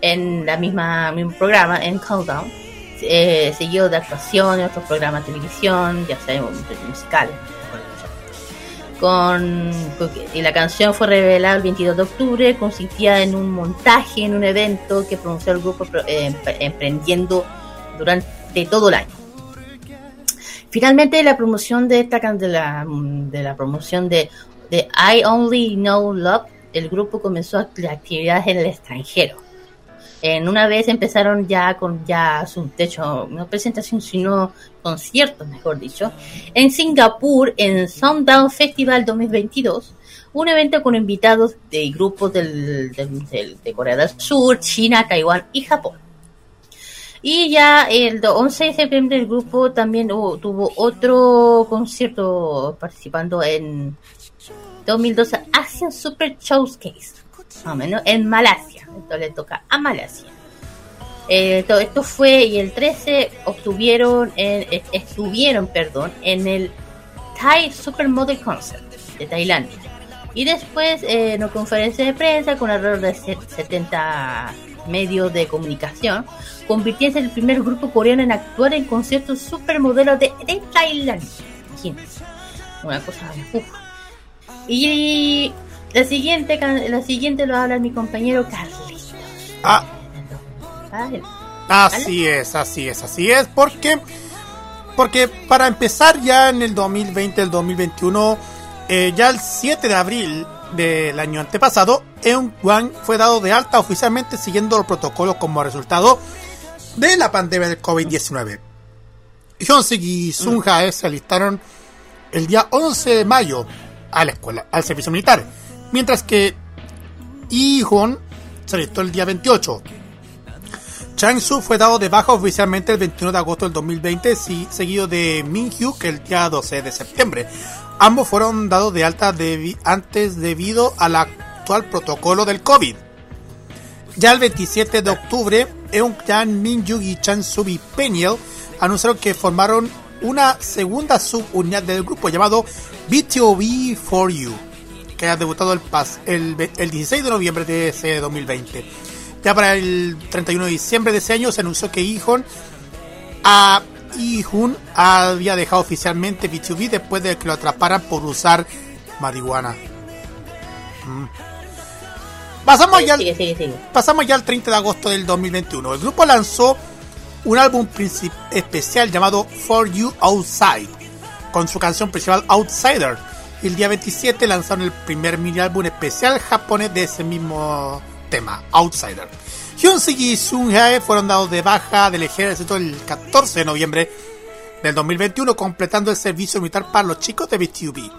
en la misma mismo programa en Countdown eh, siguió de actuación en otros programas de televisión, ya sabemos, musicales. Con, y la canción fue revelada el 22 de octubre, consistía en un montaje en un evento que pronunció el grupo eh, emprendiendo durante todo el año. Finalmente la promoción de esta de la, de la promoción de, de I Only Know Love, el grupo comenzó actividades en el extranjero. En una vez empezaron ya con ya su techo, no presentación, sino conciertos, mejor dicho, en Singapur, en Sundown Festival 2022, un evento con invitados de grupos del, de Corea del Sur, China, Taiwán y Japón. Y ya el 11 de septiembre el grupo también tuvo otro concierto participando en 2012 Asian Super Showcase, más o menos en Malasia. Esto le toca a Malasia. Eh, esto fue y el 13 obtuvieron en, eh, estuvieron perdón en el Thai Supermodel Concert de Tailandia y después eh, en una conferencia de prensa con alrededor de 70 medios de comunicación convirtiéndose en el primer grupo coreano en actuar en conciertos supermodelos de, de Tailandia. Una cosa y la siguiente la siguiente lo habla mi compañero Carlitos. Ah. Así es, así es, así es, porque porque para empezar ya en el 2020, el 2021, eh, ya el 7 de abril del año antepasado, Eun Kwan fue dado de alta oficialmente siguiendo los protocolos como resultado de la pandemia del COVID-19. Hyunsik y Sun Jae se alistaron el día 11 de mayo a la escuela, al servicio militar, mientras que Yi se alistó el día 28. Chang-Su fue dado de baja oficialmente el 21 de agosto del 2020, seguido de Min-Hyu que el día 12 de septiembre. Ambos fueron dados de alta antes debido al actual protocolo del COVID. Ya el 27 de octubre, Eun Jan, Min-Yu y Chang-Su y Peniel anunciaron que formaron una segunda subunidad del grupo llamado BTOB 4 U, que ha debutado el, el, el 16 de noviembre de ese 2020 ya para el 31 de diciembre de ese año se anunció que Ihon a Ihun había dejado oficialmente B2B después de que lo atraparan por usar marihuana. Mm. Pasamos, ya al, pasamos ya al 30 de agosto del 2021. El grupo lanzó un álbum especial llamado For You Outside, con su canción principal Outsider. Y el día 27 lanzaron el primer mini álbum especial japonés de ese mismo tema, Outsider. Hyunsik y Sun Hae fueron dados de baja del ejército el 14 de noviembre del 2021, completando el servicio militar para los chicos de BTUB.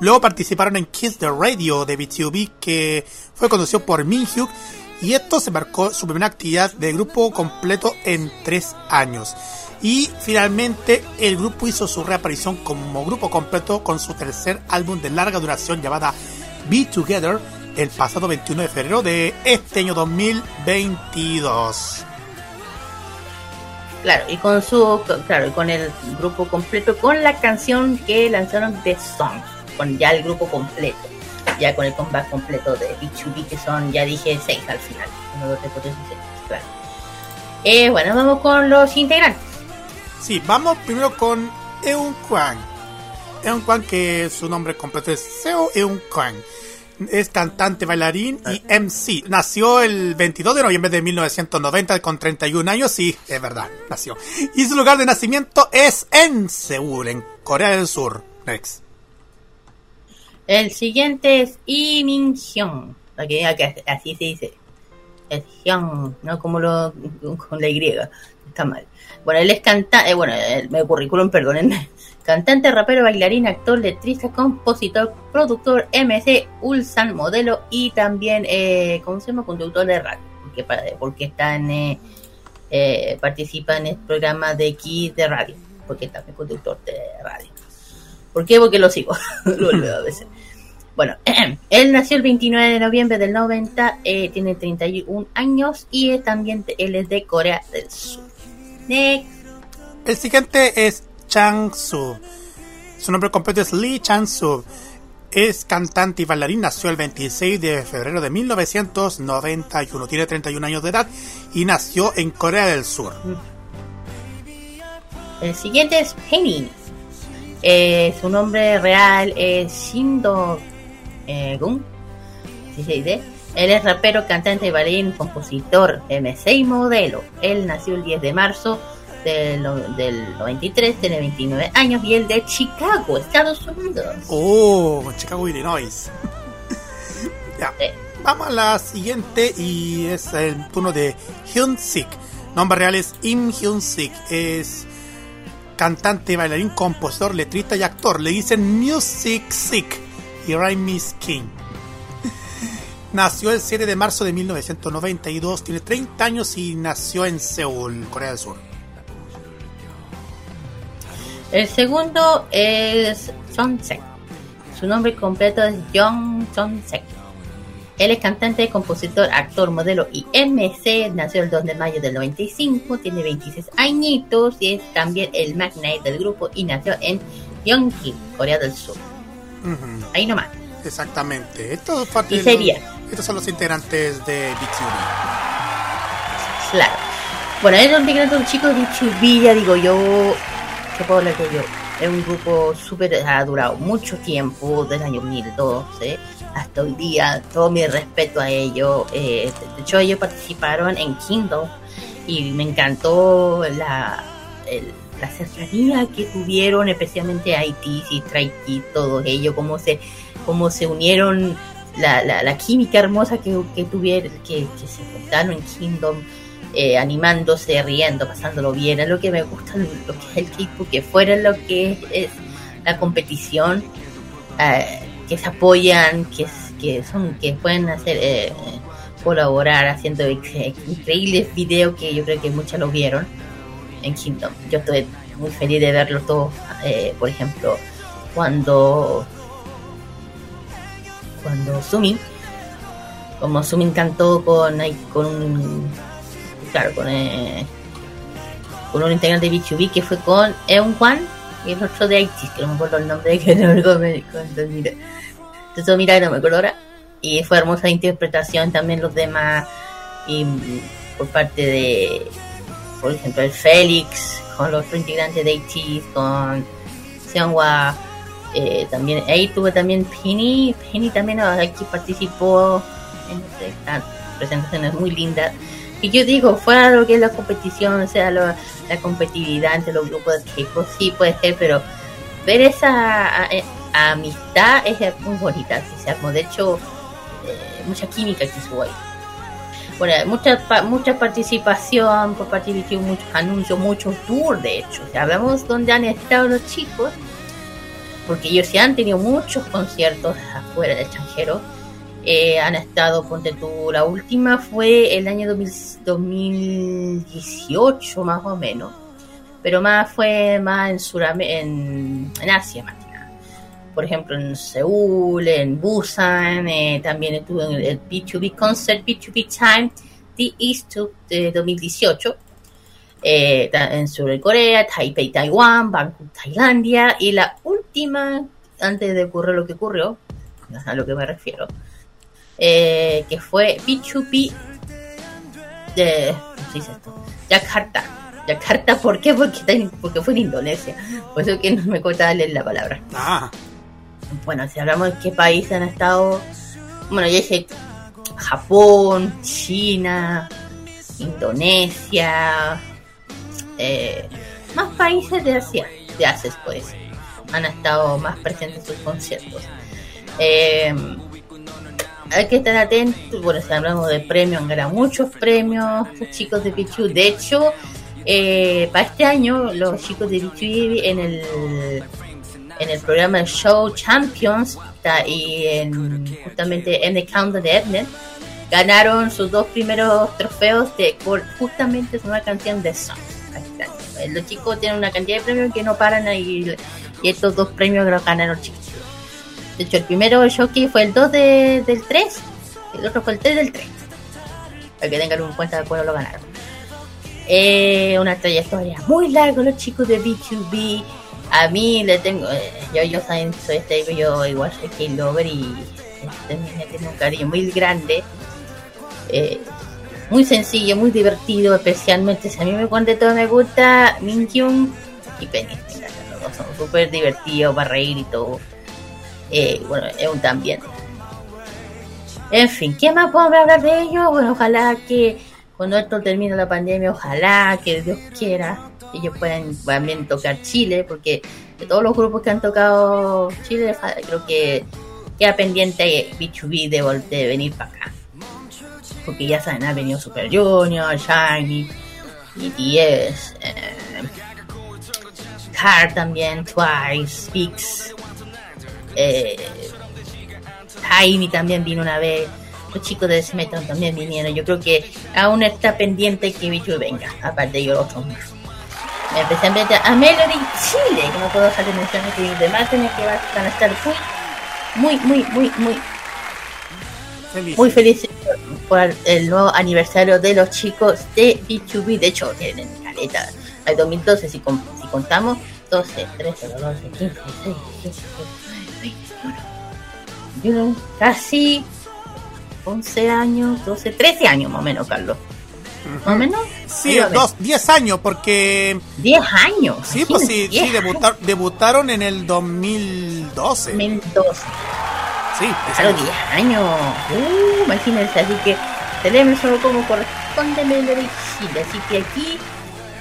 Luego participaron en Kiss the Radio de BTUB, que fue conducido por Min Hyuk, y esto se marcó su primera actividad de grupo completo en tres años. Y finalmente el grupo hizo su reaparición como grupo completo con su tercer álbum de larga duración llamada Be Together, el pasado 21 de febrero de este año 2022. Claro, y con su claro, y con el grupo completo con la canción que lanzaron The Song, con ya el grupo completo, ya con el comeback completo de B2B que son, ya dije, seis al final. claro. Eh, bueno, vamos con los integrantes. Sí, vamos primero con Eun Kwan. Eun Kwan, que su nombre completo es Seo Eun Kwan es cantante, bailarín y MC. Nació el 22 de noviembre de 1990 con 31 años, sí, es verdad, nació. Y su lugar de nacimiento es en Seúl, en Corea del Sur. Next. El siguiente es Lee Min Hyun, que así se dice. Es Hyun, no como lo con la Y, está mal. Bueno, él es cantante, eh, bueno, el currículum, perdónenme Cantante, rapero, bailarín, actor, letrista, compositor, productor, MC, Ulsan, modelo y también, eh, ¿cómo se llama? Conductor de radio. Porque, porque está en, eh, eh, participa en el programa de X de radio. Porque también conductor de radio. ¿Por qué? Porque lo sigo. lo olvido a veces. Bueno, él nació el 29 de noviembre del 90, eh, tiene 31 años y es también él es de Corea del Sur. El siguiente es Chang-soo. Su nombre completo es Lee Chang-soo. Es cantante y bailarín, nació el 26 de febrero de 1991. Tiene 31 años de edad y nació en Corea del Sur. El siguiente es Penny. Eh, su nombre real es Shindo eh, Gun. así se dice. Él es rapero, cantante, bailarín, compositor, MC y modelo. Él nació el 10 de marzo del, del 93, tiene 29 años y él de Chicago, Estados Unidos. Oh, Chicago, Illinois. ya. Vamos a la siguiente y es el turno de Hyun Sik. Nombre real es Im Hyun Sik. Es cantante, bailarín, compositor, letrista y actor. Le dicen Music Sick y Rhyme King. Nació el 7 de marzo de 1992, tiene 30 años y nació en Seúl, Corea del Sur. El segundo es Sek. Su nombre completo es Jong Sek. Él es cantante, compositor, actor, modelo y MC. Nació el 2 de mayo del 95, tiene 26 añitos y es también el magnate del grupo y nació en Gyeonggi, Corea del Sur. Ujú. Ahí nomás. Exactamente. Estos, son parte Y sería. los- estos son los integrantes de BTS. Claro. Bueno, es un integrante un chico de B2B, ya digo yo. ¿Qué puedo hablar de yo? Es un grupo súper. ha durado mucho tiempo, desde el año 2012 hasta hoy día. Todo mi respeto a ellos. Eh, de hecho, ellos participaron en Kingdom y me encantó la, el- la cercanía que tuvieron, especialmente Haití y Stray Kids, todos ellos, cómo se, cómo se unieron. La, la, la química hermosa que, que tuvieron, que, se juntaron en Kingdom, eh, animándose, riendo, pasándolo bien. Es lo que me gusta lo que es el K-pop, que fuera lo que es, es la competición, eh, que se apoyan, que, que son, que pueden hacer eh, colaborar haciendo inc- increíbles videos que yo creo que muchos lo vieron en Kingdom. Yo estoy muy feliz de verlos todos. eh, por ejemplo, cuando cuando Sumi como Sumi cantó con con un claro con eh, con un integrante de B2B que fue con Eun Kwan y el otro de Haití que no me acuerdo el nombre que no me acuerdo cuando mira entonces mira no me acuerdo ahora y fue hermosa interpretación también los demás y mm, por parte de por ejemplo el Félix con los integrantes de Haití con Seonghwa eh, también ahí tuve también Penny Penny también aquí participó en esta presentaciones muy lindas y yo digo fuera lo que es la competición o sea la competitividad entre los grupos de K-pop sí puede ser pero ver esa eh, amistad es muy bonita se de hecho eh, mucha química que hubo ahí bueno, mucha, pa- mucha participación por parte de muchos anuncios, muchos tours, de hecho. Si hablamos donde han estado los chicos, porque ellos sí han tenido muchos conciertos afuera del extranjero. Eh, han estado, ponte tú, la última fue el año 2000 2018 más o menos, pero más fue más en, Suram en, en Asia más. Por ejemplo, en Seúl, en Busan, eh, también estuvo en el B2B Concert, B2B Time, The East de 2018 eh, en Sur Corea, Taipei, Taiwán, Bangkok, Tailandia, y la última, antes de ocurrir lo que ocurrió, a lo que me refiero, eh, que fue B2B de, ¿cómo se ¿por qué? Porque, porque fue en Indonesia. Por eso que no me cuesta leer la palabra. Ah, Bueno, si hablamos de qué países han estado, bueno, ya dije Japón, China, Indonesia, eh, más países de Asia, de Asia pues, han estado más presentes en sus conciertos. Eh, hay que estar atentos, bueno, si hablamos de premios, han ganado muchos premios los chicos de Pichu. De hecho, eh, para este año, los chicos de Pichu en el en el programa Show Champions y en, justamente en The Countdown de Edmund ganaron sus dos primeros trofeos de por justamente es una canción de Song. Los chicos tienen una cantidad de premios que no paran ahí y estos dos premios los ganaron chicos. De hecho, el primero showcase fue el 2 de- del 3 y el otro fue el 3 del 3. Para que tengan en cuenta de cuándo lo ganaron. Eh, una trayectoria muy larga los chicos de B2B. A mí le tengo, eh, yo, yo saben, soy este, yo igual soy K-Lover y este, me tiene un cariño muy grande. Eh, muy sencillo, muy divertido, especialmente si a mí me cuenta todo me gusta Minkyung, y Penny. Son súper divertidos para reír y todo. Eh, bueno, es un también. En fin, ¿qué más podemos hablar de ellos? Bueno, ojalá que cuando esto termine la pandemia, ojalá que Dios quiera, ellos puedan también tocar Chile, porque de todos los grupos que han tocado Chile, creo que queda pendiente B2B de, de venir para acá. Porque ya saben, ha venido Super Junior, Shiny, BTS, eh, Car también, Twice, Pix, eh, también vino una vez, los chicos de Smeton también vinieron. Yo creo que aún está pendiente que Bichu venga, aparte de ellos otros. Especialmente a Melody Chile, que no puedo dejar de mencionar que demás tienen que van a estar muy, muy, muy, muy, muy Feliz. muy feliz por el- nuevo aniversario de los chicos de B2B. De hecho, tienen caleta. Hay 2012, si, si contamos, 12, 13, 14, 15, 16, 17, 20, 21, casi 11 años, 12, 13 años más o menos, Carlos. ¿Más o menos? Sí, a dos, 10 años, porque. 10 años. Sí, pues sí, sí 10 debutar- debutaron en el 2012. 2012. Sí, Claro, 10 años. Uh, imagínense, así que tenemos solo como corresponde Melody Chile. Así que aquí,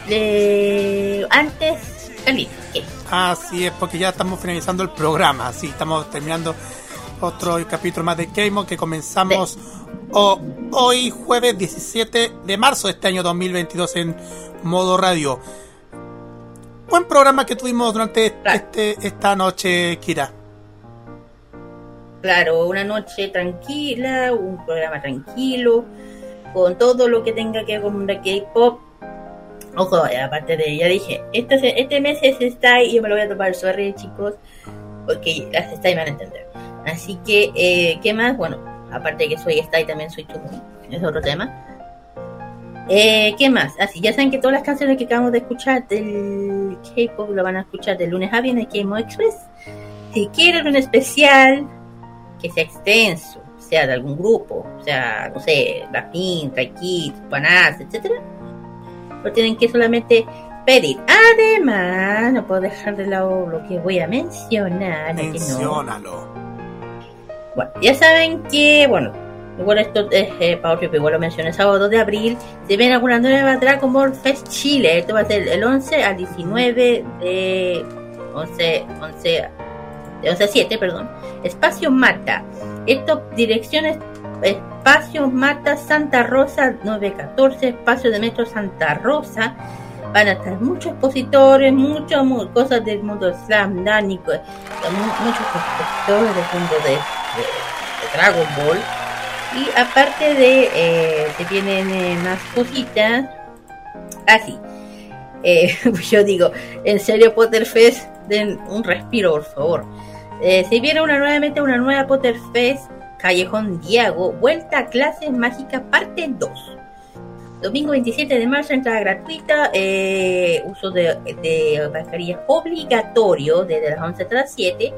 le... antes, Carlitos. Así es, porque ya estamos finalizando el programa. Sí, estamos terminando otro capítulo más de Keimo que comenzamos hoy, jueves 17 de marzo de este año 2022 en modo radio. Buen programa que tuvimos durante este, esta noche, Kira. Claro, una noche tranquila, un programa tranquilo, con todo lo que tenga que ver con la K-pop. Ojo, eh, aparte de, ya dije, este, este mes es Style y yo me lo voy a tomar sorry, chicos, porque las Style van a entender. Así que, eh, ¿qué más? Bueno, aparte de que soy Style, también soy Chukun, es otro tema. Eh, ¿Qué más? Así, ya saben que todas las canciones que acabamos de escuchar del K-pop lo van a escuchar de lunes a viernes en K-Mo Express. Si quieren un especial que sea extenso, sea de algún grupo, sea, no sé, Blackpink, Stray Kids, Panas, etcétera, lo tienen que solamente pedir. Además, no puedo dejar de lado lo que voy a mencionar. Menciónalo. Bueno, ya saben que, bueno, igual esto es eh, para otro, igual lo mencioné el sábado 2 de abril. Se ven alguna nueva Dragon Ball Fest Chile. Esto va a ser el 11 al 19 de 11, 11, de 11 a 7, perdón. Espacio Mata. Esto, direcciones Espacio Mata Santa Rosa 914, Espacio de Metro Santa Rosa. Van a estar muchos expositores, muchas mu- cosas del mundo slam, dánico, muchos expositores del mundo de, Dragon Ball. Y aparte de eh, que tienen eh, más cositas, así. Eh, yo digo, en serio Potterfest, den un respiro, por favor. Eh, se viene una nuevamente una nueva Potterfest Callejón Diago, vuelta a clases mágicas parte 2. Domingo 27 de marzo, entrada gratuita, eh, uso de, de mascarilla obligatorio desde las 11 hasta las 7.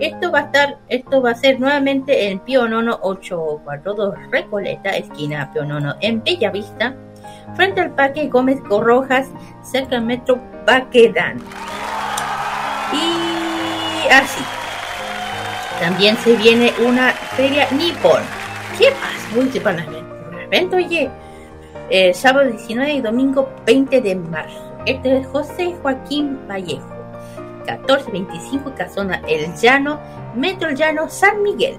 Esto va a estar, esto va a ser nuevamente en Pío Nono 842 Recoleta, esquina Pío Nono en Bellavista, frente al Parque Gómez Corrojas, cerca del metro Baquedán. Y así. También se viene una feria Nippon. ¿Qué pasa? Uy, se van a ver. Oye, eh, sábado 19 y domingo 20 de marzo. Este es José Joaquín Vallejo. 1425 Casona El Llano, Metro El Llano, San Miguel.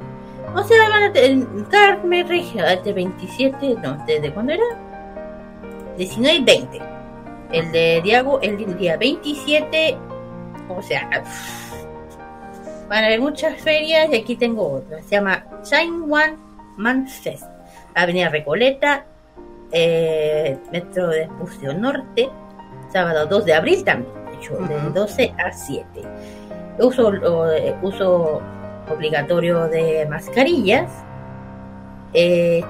O sea, van a Carmen Regio, este 27, no, ¿desde cuándo era? 19 y 20. El de Diago, el día 27, o sea, van a haber muchas ferias y aquí tengo otra. Se llama Shine One Man Fest. Avenida Recoleta, eh, Metro de Espucio Norte, sábado 2 de abril también, de hecho, de 12 a 7. Uso, eh, uso obligatorio de mascarillas. Eh,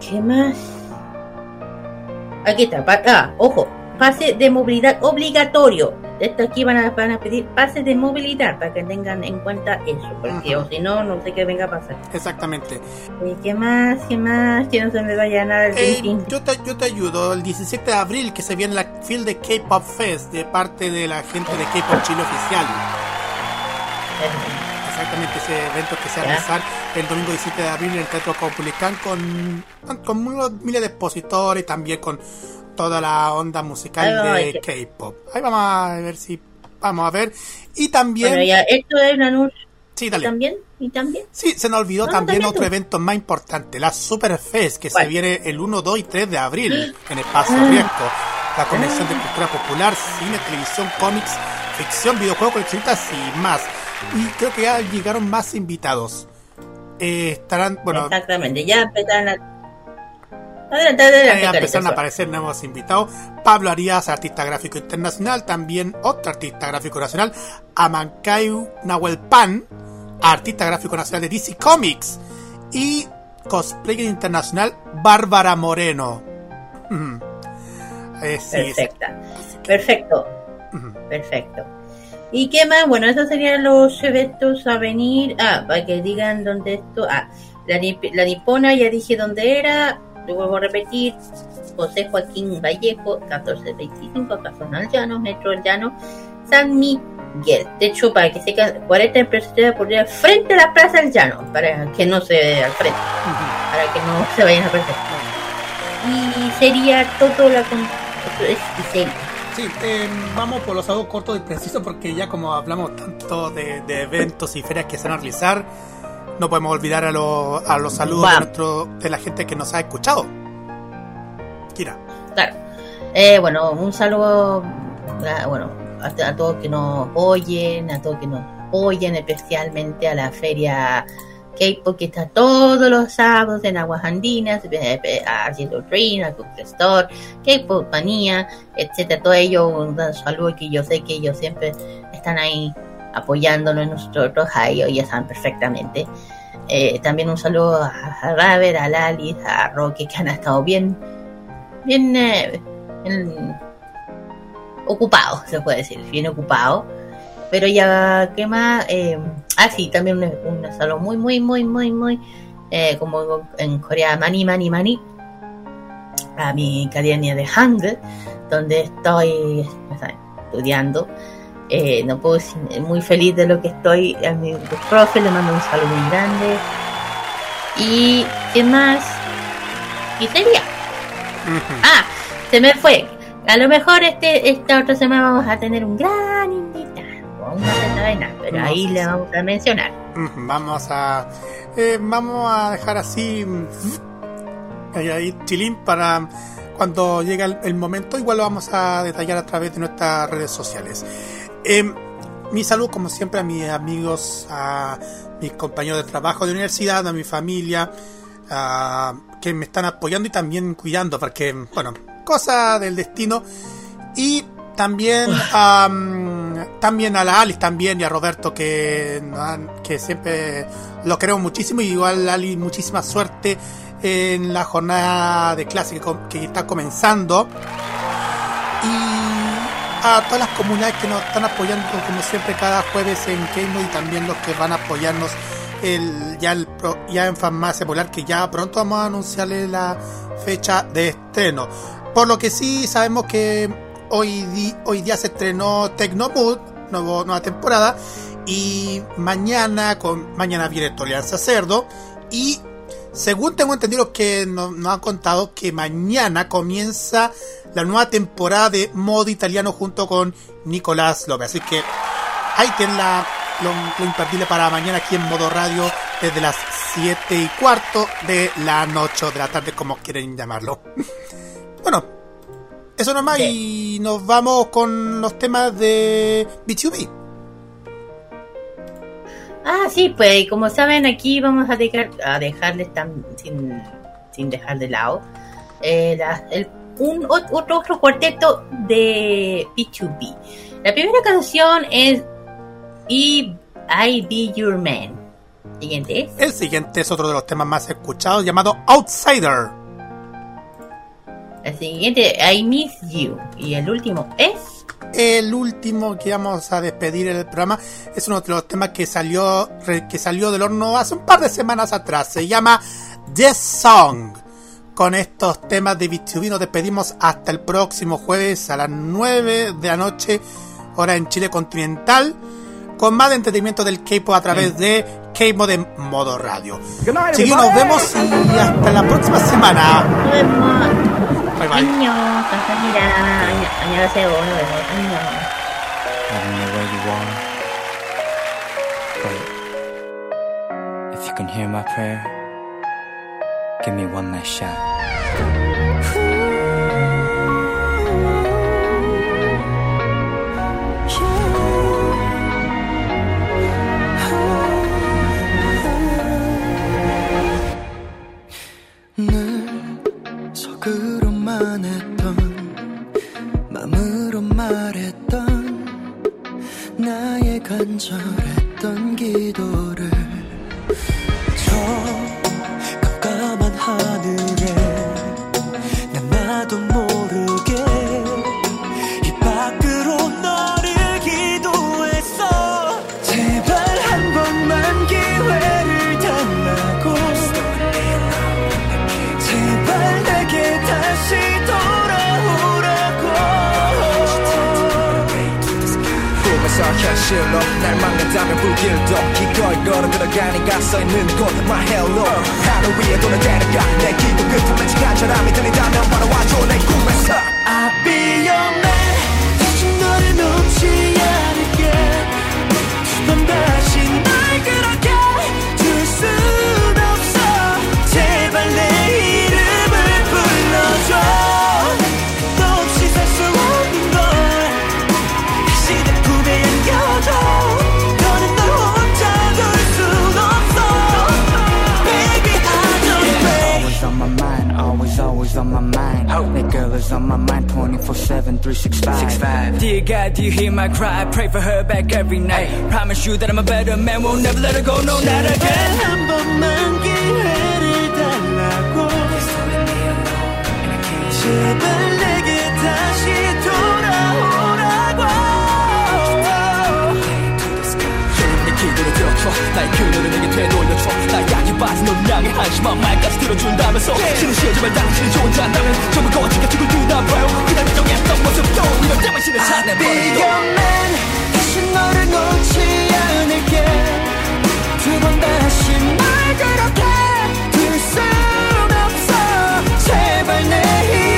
¿Qué más? Aquí está. ah, ojo. Pase de movilidad obligatorio. Esto aquí van a, van a pedir pases de movilidad para que tengan en cuenta eso, porque o si no, no sé qué venga a pasar. Exactamente. Eh, ¿Qué más? ¿Qué más? Que no se me vaya nada el Eh, yo, te, yo te ayudo. El 17 de abril que se viene la field de K-Pop Fest de parte de la gente de K-Pop Chile Oficial. Exactamente ese evento que se va a realizar el domingo 17 de abril en el Teatro Caupolicán con, con unos miles de expositores y también con toda la onda musical de K-Pop. Ahí vamos a ver si vamos a ver. Y también... Bueno, ya, esto es un anuncio. Sí, dale. ¿También? ¿Y también? Sí, se nos olvidó No, también también otro evento más importante, la Superfest, que se ¿Cuál? viene el 1, 2 y 3 de abril en Espacio Ah. Riesgo. La Convención de Cultura Popular, Cine, Televisión, Cómics, Ficción, Videojuegos, Coleccionistas y más. Y creo que ya llegaron más invitados. Eh, estarán, bueno, Exactamente, ya empezaron a... Adelante, adelante. ya empezaron a aparecer nuevos invitados. Pablo Arias, artista gráfico internacional. También otro artista gráfico nacional, Amancayu Nahuelpan, artista gráfico nacional de DC Comics. Y cosplayer internacional, Bárbara Moreno. Mm. Eh, sí, Perfecta. Perfecto. Perfecto. ¿Y qué más? Bueno, esos serían los eventos a venir. Ah, para que digan dónde esto. Ah, la, la nipona, ya dije dónde era. Lo vuelvo a repetir. José Joaquín Vallejo, 1425, Casonal Llano, Metro Llano, San Miguel. De hecho, para que sepan, 40 empresas por ir frente a la Plaza del Llano, para que no se al frente, para que no se vayan a perder. Y sería todo la. con- es-. Sí, eh, vamos por los saludos cortos y precisos porque ya como hablamos tanto de, de eventos y ferias que se van a realizar, no podemos olvidar a, los a los saludos de, nuestro, de la gente que nos ha escuchado. Kira. Claro. Eh, bueno, un saludo a, bueno, a, a todos que nos oyen, a todos que nos apoyen, especialmente a la feria K-pop está todos los sábados en Aguas Andinas, eh, eh, a Yellow Dream, a Cook Store, K-pop Manía, etcétera. Todo ello, un saludo que yo sé que ellos siempre están ahí apoyándonos nosotros, a ellos ya saben perfectamente. Eh, también un saludo a, Raver, a Lali, a Roque, que han estado bien bien eh, en- ocupado, se puede decir, bien ocupado. Pero ya, ¿qué más? Eh, ah, sí, también un, un salón muy, muy, muy, muy, muy, eh, como en Corea, Mani, Mani, Mani, a mi academia de Hangul, donde estoy o sea, estudiando. Eh, no puedo decir, muy feliz de lo que estoy. A mi profe le mando un saludo muy grande. Y, ¿qué más? Y sería. Ah, se me fue. A lo mejor este esta otra semana vamos a tener un gran invitado. Nada, pero ahí sabe. vamos a mencionar. Ujú, Vamos a eh, vamos a dejar así mm, ahí, ahí, chilín para cuando llegue el, el momento. Igual lo vamos a detallar a través de nuestras redes sociales. Em, mi salud, como siempre, a mis amigos, a mis compañeros de trabajo de universidad, a mi familia, a- que me están apoyando y también cuidando, porque, bueno, cosa del destino. Y también a, mm, también a la Alice también y a Roberto que, que siempre lo queremos muchísimo. Y igual Ali muchísima suerte en la jornada de clase que, está comenzando. Y a todas las comunidades que nos están apoyando como siempre cada jueves en Keynote y también los que van a apoyarnos el, ya, el, ya en Farmacia Polar que ya pronto vamos a anunciarle la fecha de estreno. Por lo que sí sabemos que hoy, di- hoy día se estrenó Tecnomood, nueva temporada, y mañana, con, mañana viene Tolerancia Cerdo, y según tengo entendido que nos, nos han contado que mañana comienza la nueva temporada de modo italiano junto con Nicolás López. Así que ahí tienen la, lo, lo imperdible para mañana aquí en modo radio desde las 7 y cuarto de la noche o de la tarde, como quieren llamarlo. Bueno, eso nomás y nos vamos con los temas de B2B. Ah, sí, pues como saben, aquí vamos a, dejar, a dejarles tan, sin, sin dejar de lado eh, la- el- un ot- otro, otro cuarteto de B2B. La primera canción es I Be Your Man. Siguiente. El siguiente es otro de los temas más escuchados llamado Outsider. El siguiente, I Miss You. Y el último es. el último que vamos a despedir en el programa es uno de los temas que salió, que salió del horno hace un par de semanas atrás. Se llama The Song. Con estos temas de B2B nos despedimos hasta el próximo jueves a las 9 de la noche, hora en Chile continental, con más de entretenimiento del K-pop a través de K-Mod de Modo Radio. Chiquillos, nos vemos y hasta la próxima semana. Nos vemos. Bye bye. 안녕. 감사합니다. 안녕- 안녕하세요. nos vemos. 안녕. I don't know where you are, but if you can hear my prayer, give me one last shot. 간절했던 기도 실로 날 막는다면 불길도 기꺼이 걸어 들어가니까 써있는 곳 My hello 하늘 위에 도는 되니까 내 기도 끝에 맺힌 간절함이 들린다면 바라와줘 내 꿈에서. I'll be on my mind 24 7, 365. Six, five. Dear God, do you hear my cry? I pray for her back every night. Promise you that I'm a better man, won't never let her go, no, not again. 제발 나의 그녀를 내게 되돌려줘. 나 약해 빠진 널 향해 한심한 말까지 들어준다면서. 신은 쉬어 제발 당신이 좋지 않다면 전부 거지가 죽을 듯나 봐요. 그날 인정했던 모습도 이럴 때만 신을 Be 찾아버리고. your man 다시 너를 놓지 않을게 두 번 다시 날 그렇게 둘순 없어 제발 내이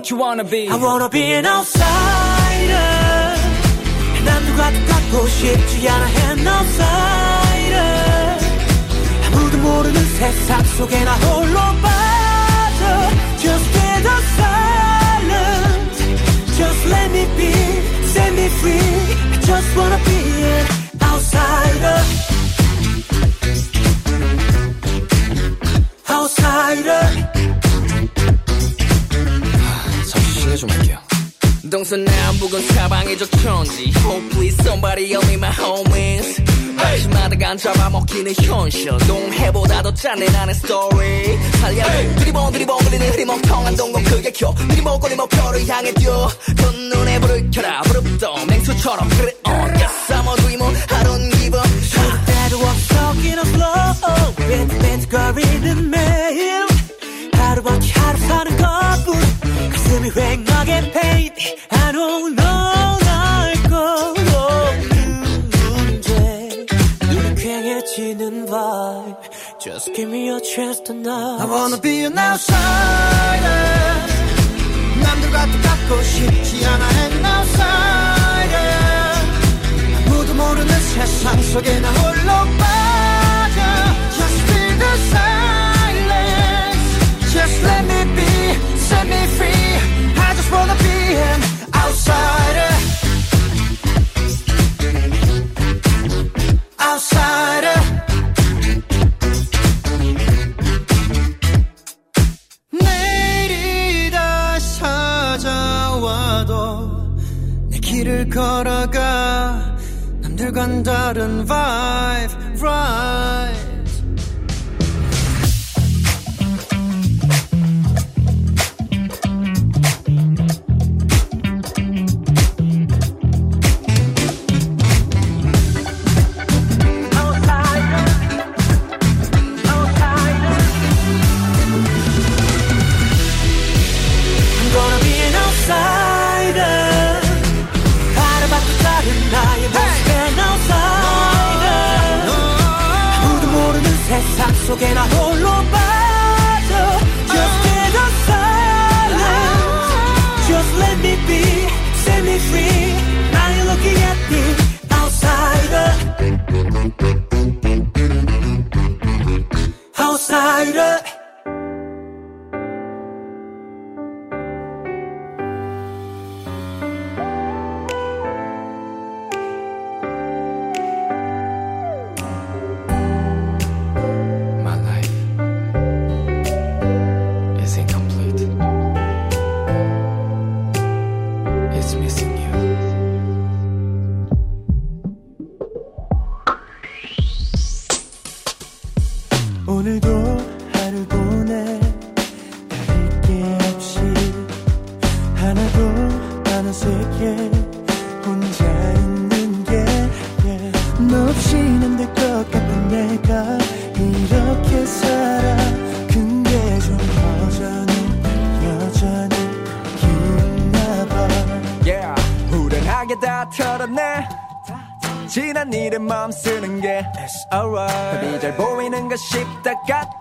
What you wanna be I wanna be an outsider 남들과 똑같고 싶지 않아 an outsider 세상 속에 나 홀로 빠져 Just get a silence Just let me be Set me free I just wanna be an 할게요. 동서남북은 사방이적 천지. Hopefully somebody help me my homies. 아침마다 간 잡아먹히는 현실. 동해보다 더 짠내 나는 스토리 살려 드리봉 드리봉 그리는 흐리멍텅한 동공 크게 켜. 드리봉 꼬리 목표를 향해 뛰어. 첫눈에 불을 켜라. 부릅도 맹수처럼. 그래 on Yes I'm a dreamer. I don't give up 때도 없어 기는 flow 빈빈거리는 매 가슴이 휑하게 pain I don't know 날 거없는 문제 유쾌해지는 vibe Just give me a chance tonight I wanna be an outsider 남들과 똑같고 싶지 않아 an outsider 아무도 모르는 세상 속에 나 홀로 빠져 Just feel the silence Just let me be Set me free Wolken war.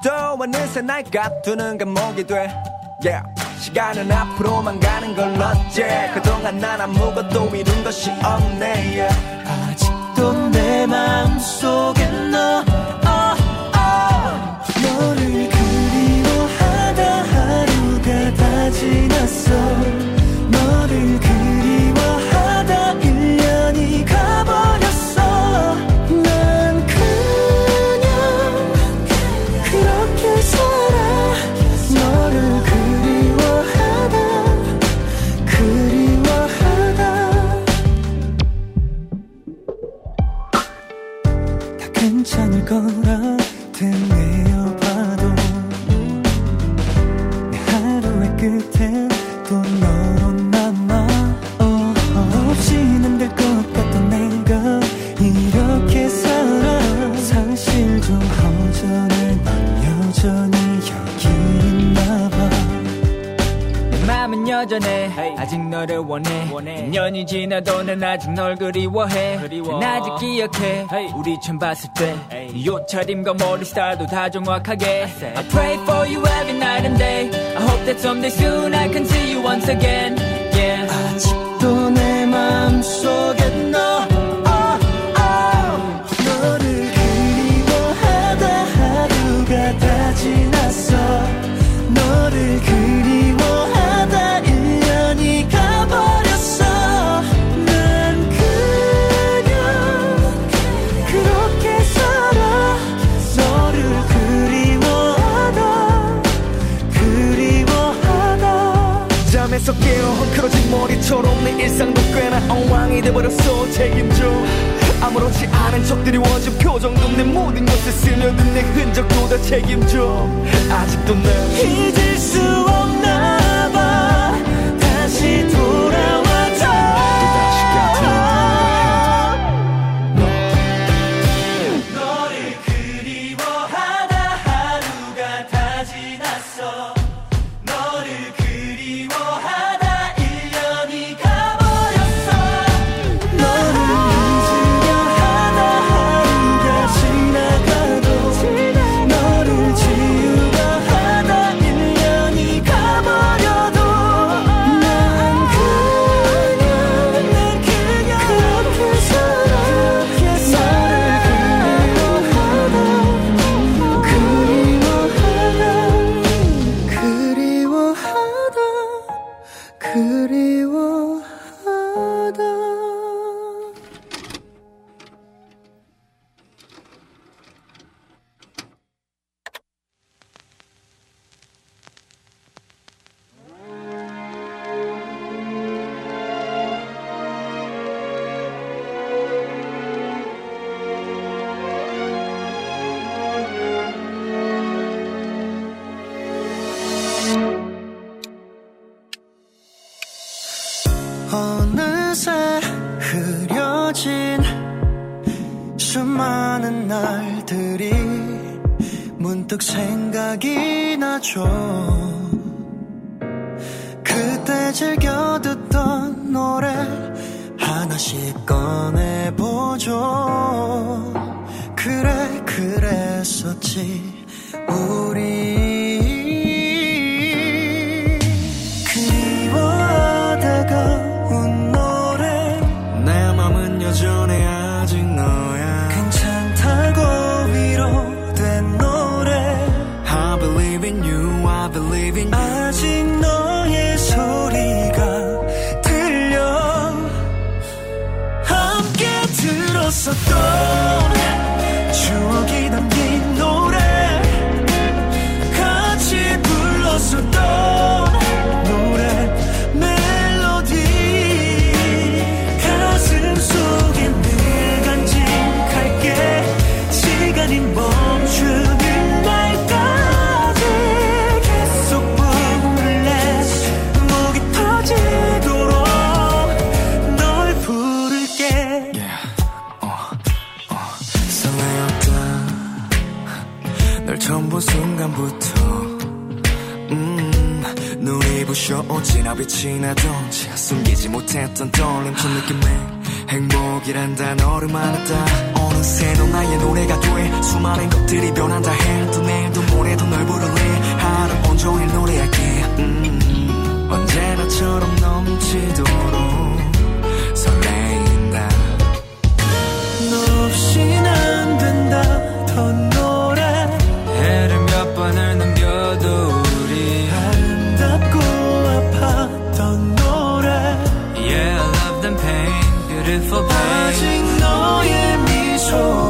또 어느새 날 가두는 감옥이 돼. Yeah. 시간은 앞으로만 가는 걸 어째. 그동안 난 아무것도 이룬 것이 없네. Yeah. 아직도 내 마음속에 몰라도 난 아직 널 그리워해 그리워. 난 아직 기억해 hey. 우리 처음 봤을 때 hey. 옷차림과 머리 스타일도 다 정확하게 I, said. I pray for you every night and day I hope that someday soon I can see you once again yeah. 아직도 내 마음속에 너 지났어 너를 그리 머리처럼 내 일상도 꽤나 엉망이 돼버렸어. 책임져. 아무렇지 않은 척들이 원준 표정도 내 모든 것에 스며든 내 흔적도 다 책임져. 아직도 날 잊을 수 없나 흩어진 수많은 날들이 문득 생각이 나죠. 그때 즐겨 듣던 노래 하나씩 꺼내보죠. 그래 그랬었지 우리. 어찌나 빛이 나던지 숨기지 못했던 떨림 첫 느낌에 행복이란 단어를 말했다. 어느새 너 나의 노래가 돼 수많은 것들이 변한다 해도 내일도 모레도 널 부를래 하루 온종일 노래할게. 음, 언제나처럼 넘치도록 설레인다. 너 없이는 안 된다. 是否怕惊动夜迷虫？